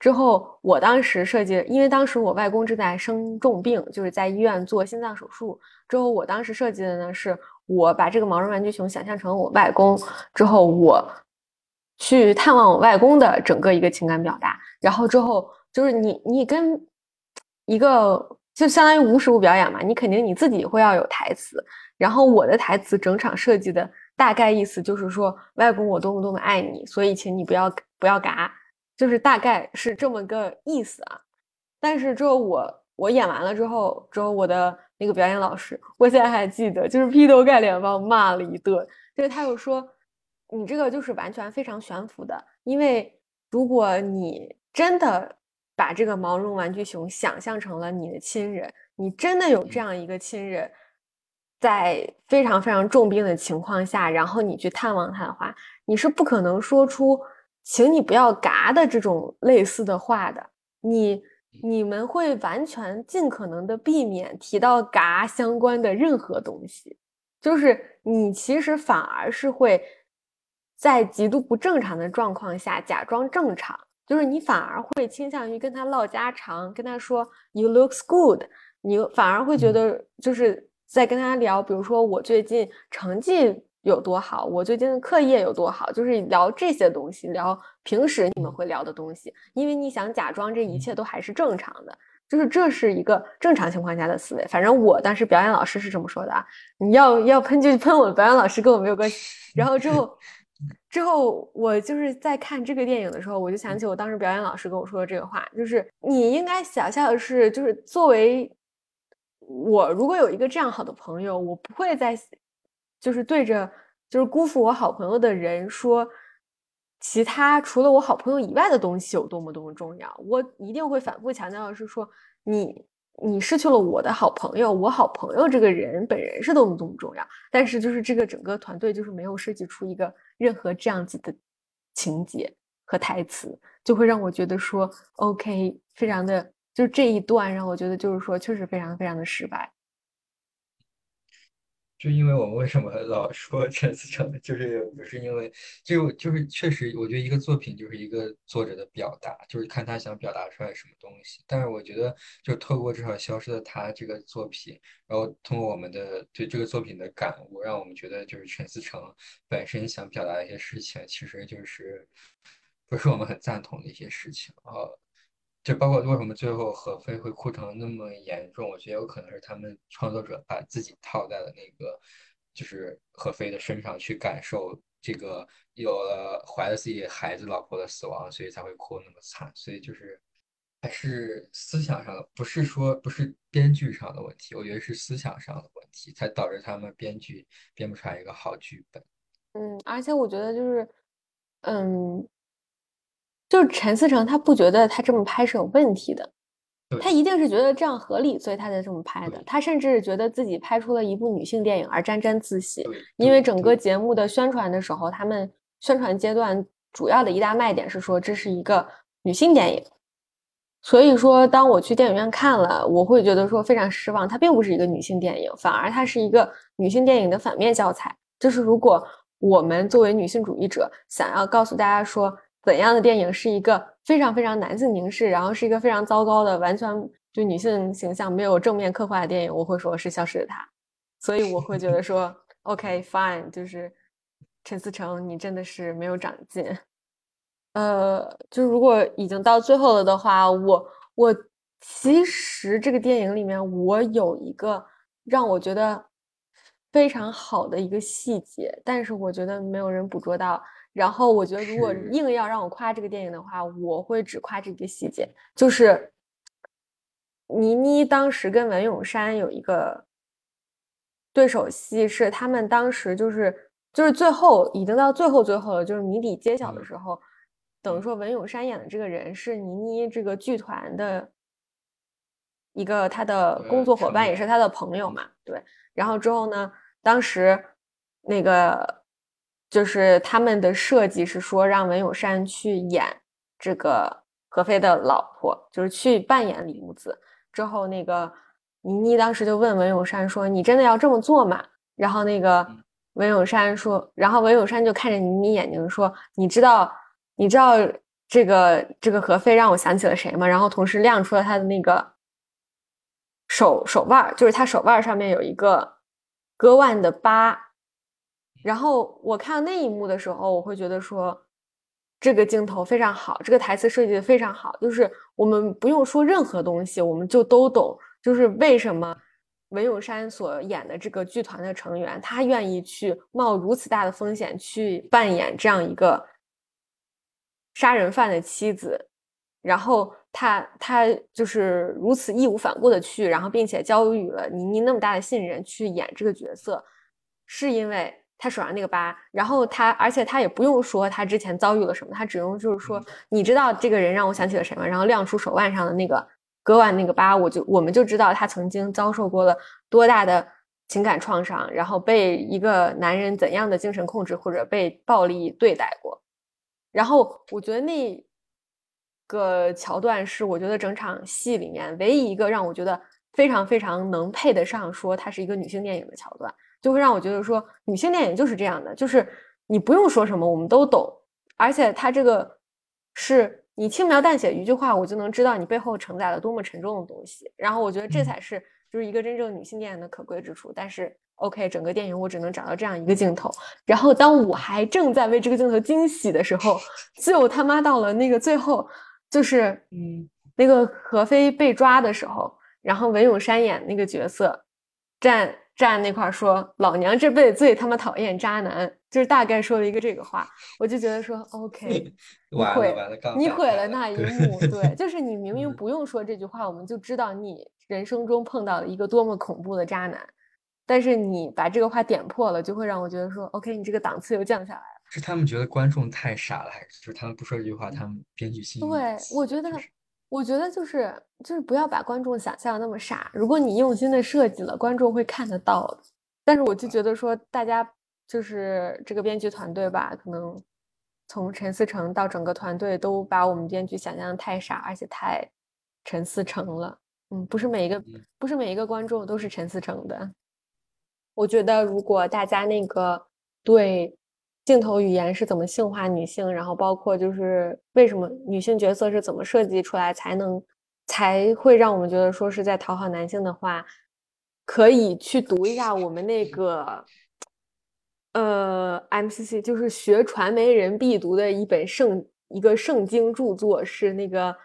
之后我当时设计，因为当时我外公正在生重病，就是在医院做心脏手术。之后我当时设计的呢，是我把这个毛绒玩具熊想象成我外公，之后我去探望我外公的整个一个情感表达。然后之后就是你你跟一个就相当于无实物表演嘛，你肯定你自己会要有台词，然后我的台词整场设计的。大概意思就是说，外公我多么多么爱你，所以请你不要不要嘎，就是大概是这么个意思啊。但是之后我我演完了之后，之后我的那个表演老师，我现在还记得，就是劈头盖脸把我骂了一顿。就是他又说，你这个就是完全非常悬浮的，因为如果你真的把这个毛绒玩具熊想象成了你的亲人，你真的有这样一个亲人。在非常非常重病的情况下，然后你去探望他的话，你是不可能说出“请你不要嘎”的这种类似的话的。你你们会完全尽可能的避免提到“嘎”相关的任何东西，就是你其实反而是会在极度不正常的状况下假装正常，就是你反而会倾向于跟他唠家常，跟他说 “You looks good”，你反而会觉得就是。在跟他聊，比如说我最近成绩有多好，我最近的课业有多好，就是聊这些东西，聊平时你们会聊的东西，因为你想假装这一切都还是正常的。就是这是一个正常情况下的思维。反正我当时表演老师是这么说的啊，你要要喷就喷我，表演老师跟我没有关系。然后之后之后我就是在看这个电影的时候，我就想起我当时表演老师跟我说的这个话，就是你应该想象的是，就是作为我如果有一个这样好的朋友，我不会再就是对着就是辜负我好朋友的人说。其他除了我好朋友以外的东西有多么多么重要，我一定会反复强调的是说，你你失去了我的好朋友，我好朋友这个人本人是多么多么重要。但是就是这个整个团队就是没有设计出一个任何这样子的情节和台词，就会让我觉得说，OK，非常的就是这一段让我觉得就是说确实非常非常的失败。
就因为我们为什么 老说陈思诚，就是就是因为就就是确实，我觉得一个作品就是一个作者的表达，就是看他想表达出来什么东西。但是我觉得，就透过至少《消失的他》这个作品，然后通过我们的对这个作品的感悟，让我们觉得就是陈思诚本身想表达一些事情，其实就是不是我们很赞同的一些事情啊。就包括为什么最后何飞会哭成那么严重，我觉得有可能是他们创作者把自己套在了那个就是何飞的身上去感受这个有了怀了自己孩子老婆的死亡，所以才会哭那么惨。所以就是还是思想上的，不是说不是编剧上的问题，我觉得是思想上的问题，才导致他们编剧编不出来一个好剧本。
嗯，而且我觉得就是，嗯。就是陈思诚，他不觉得他这么拍是有问题的，他一定是觉得这样合理，所以他才这么拍的。他甚至觉得自己拍出了一部女性电影而沾沾自喜，因为整个节目的宣传的时候，他们宣传阶段主要的一大卖点是说这是一个女性电影。所以说，当我去电影院看了，我会觉得说非常失望，它并不是一个女性电影，反而它是一个女性电影的反面教材。就是如果我们作为女性主义者，想要告诉大家说。怎样的电影是一个非常非常男性凝视，然后是一个非常糟糕的，完全就女性形象没有正面刻画的电影？我会说是《消失的她》，所以我会觉得说，OK fine，就是陈思诚，你真的是没有长进。呃，就如果已经到最后了的话，我我其实这个电影里面我有一个让我觉得非常好的一个细节，但是我觉得没有人捕捉到。然后我觉得，如果硬要让我夸这个电影的话，我会只夸这个细节，就是倪妮当时跟文咏珊有一个对手戏，是他们当时就是就是最后已经到最后最后了，就是谜底揭晓的时候，等于说文咏珊演的这个人是倪妮这个剧团的一个他的工作伙伴，也是他的朋友嘛，对。然后之后呢，当时那个。就是他们的设计是说让文咏珊去演这个何飞的老婆，就是去扮演李木子。之后那个倪妮当时就问文咏珊说：“你真的要这么做吗？”然后那个文咏珊说，然后文咏珊就看着倪妮眼睛说：“你知道，你知道这个这个何飞让我想起了谁吗？”然后同时亮出了他的那个手手腕，就是他手腕上面有一个割腕的疤。然后我看到那一幕的时候，我会觉得说，这个镜头非常好，这个台词设计的非常好，就是我们不用说任何东西，我们就都懂，就是为什么文咏珊所演的这个剧团的成员，他愿意去冒如此大的风险去扮演这样一个杀人犯的妻子，然后他他就是如此义无反顾的去，然后并且交予了倪妮那么大的信任去演这个角色，是因为。他手上那个疤，然后他，而且他也不用说他之前遭遇了什么，他只用就是说，你知道这个人让我想起了谁吗？然后亮出手腕上的那个割腕那个疤，我就我们就知道他曾经遭受过了多大的情感创伤，然后被一个男人怎样的精神控制或者被暴力对待过。然后我觉得那个桥段是我觉得整场戏里面唯一一个让我觉得非常非常能配得上说它是一个女性电影的桥段。就会让我觉得说，女性电影就是这样的，就是你不用说什么，我们都懂，而且它这个是你轻描淡写一句话，我就能知道你背后承载了多么沉重的东西。然后我觉得这才是就是一个真正女性电影的可贵之处。但是，OK，整个电影我只能找到这样一个镜头。然后当我还正在为这个镜头惊喜的时候，就他妈到了那个最后，就是嗯。那个何非被抓的时候，然后文咏珊演那个角色站站那块儿说：“老娘这辈子最他妈讨厌渣男。”就是大概说了一个这个话，我就觉得说 OK，你毁你毁了那一幕。对，就是你明明不用说这句话，我们就知道你人生中碰到了一个多么恐怖的渣男。但是你把这个话点破了，就会让我觉得说，OK，你这个档次又降下来了。
是他们觉得观众太傻了，还是就是他们不说这句话，他们编剧心？
对，我觉得，我觉得就是就是不要把观众想象那么傻。如果你用心的设计了，观众会看得到的。但是我就觉得说，大家就是这个编剧团队吧，可能从陈思诚到整个团队都把我们编剧想象的太傻，而且太陈思诚了。嗯，不是每一个不是每一个观众都是陈思诚的。我觉得，如果大家那个对镜头语言是怎么性化女性，然后包括就是为什么女性角色是怎么设计出来才能才会让我们觉得说是在讨好男性的话，可以去读一下我们那个呃 MCC，就是学传媒人必读的一本圣一个圣经著作，是那个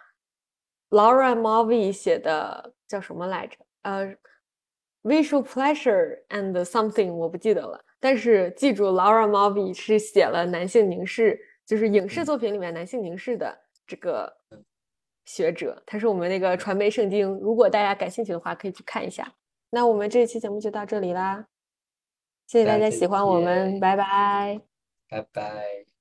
Laura Mulvey 写的，叫什么来着？呃。Visual pleasure and something 我不记得了，但是记住，Laura Mulvey 是写了男性凝视，就是影视作品里面男性凝视的这个学者，他是我们那个传媒圣经。如果大家感兴趣的话，可以去看一下。那我们这一期节目就到这里啦，谢谢大家喜欢我们，拜拜，
拜拜。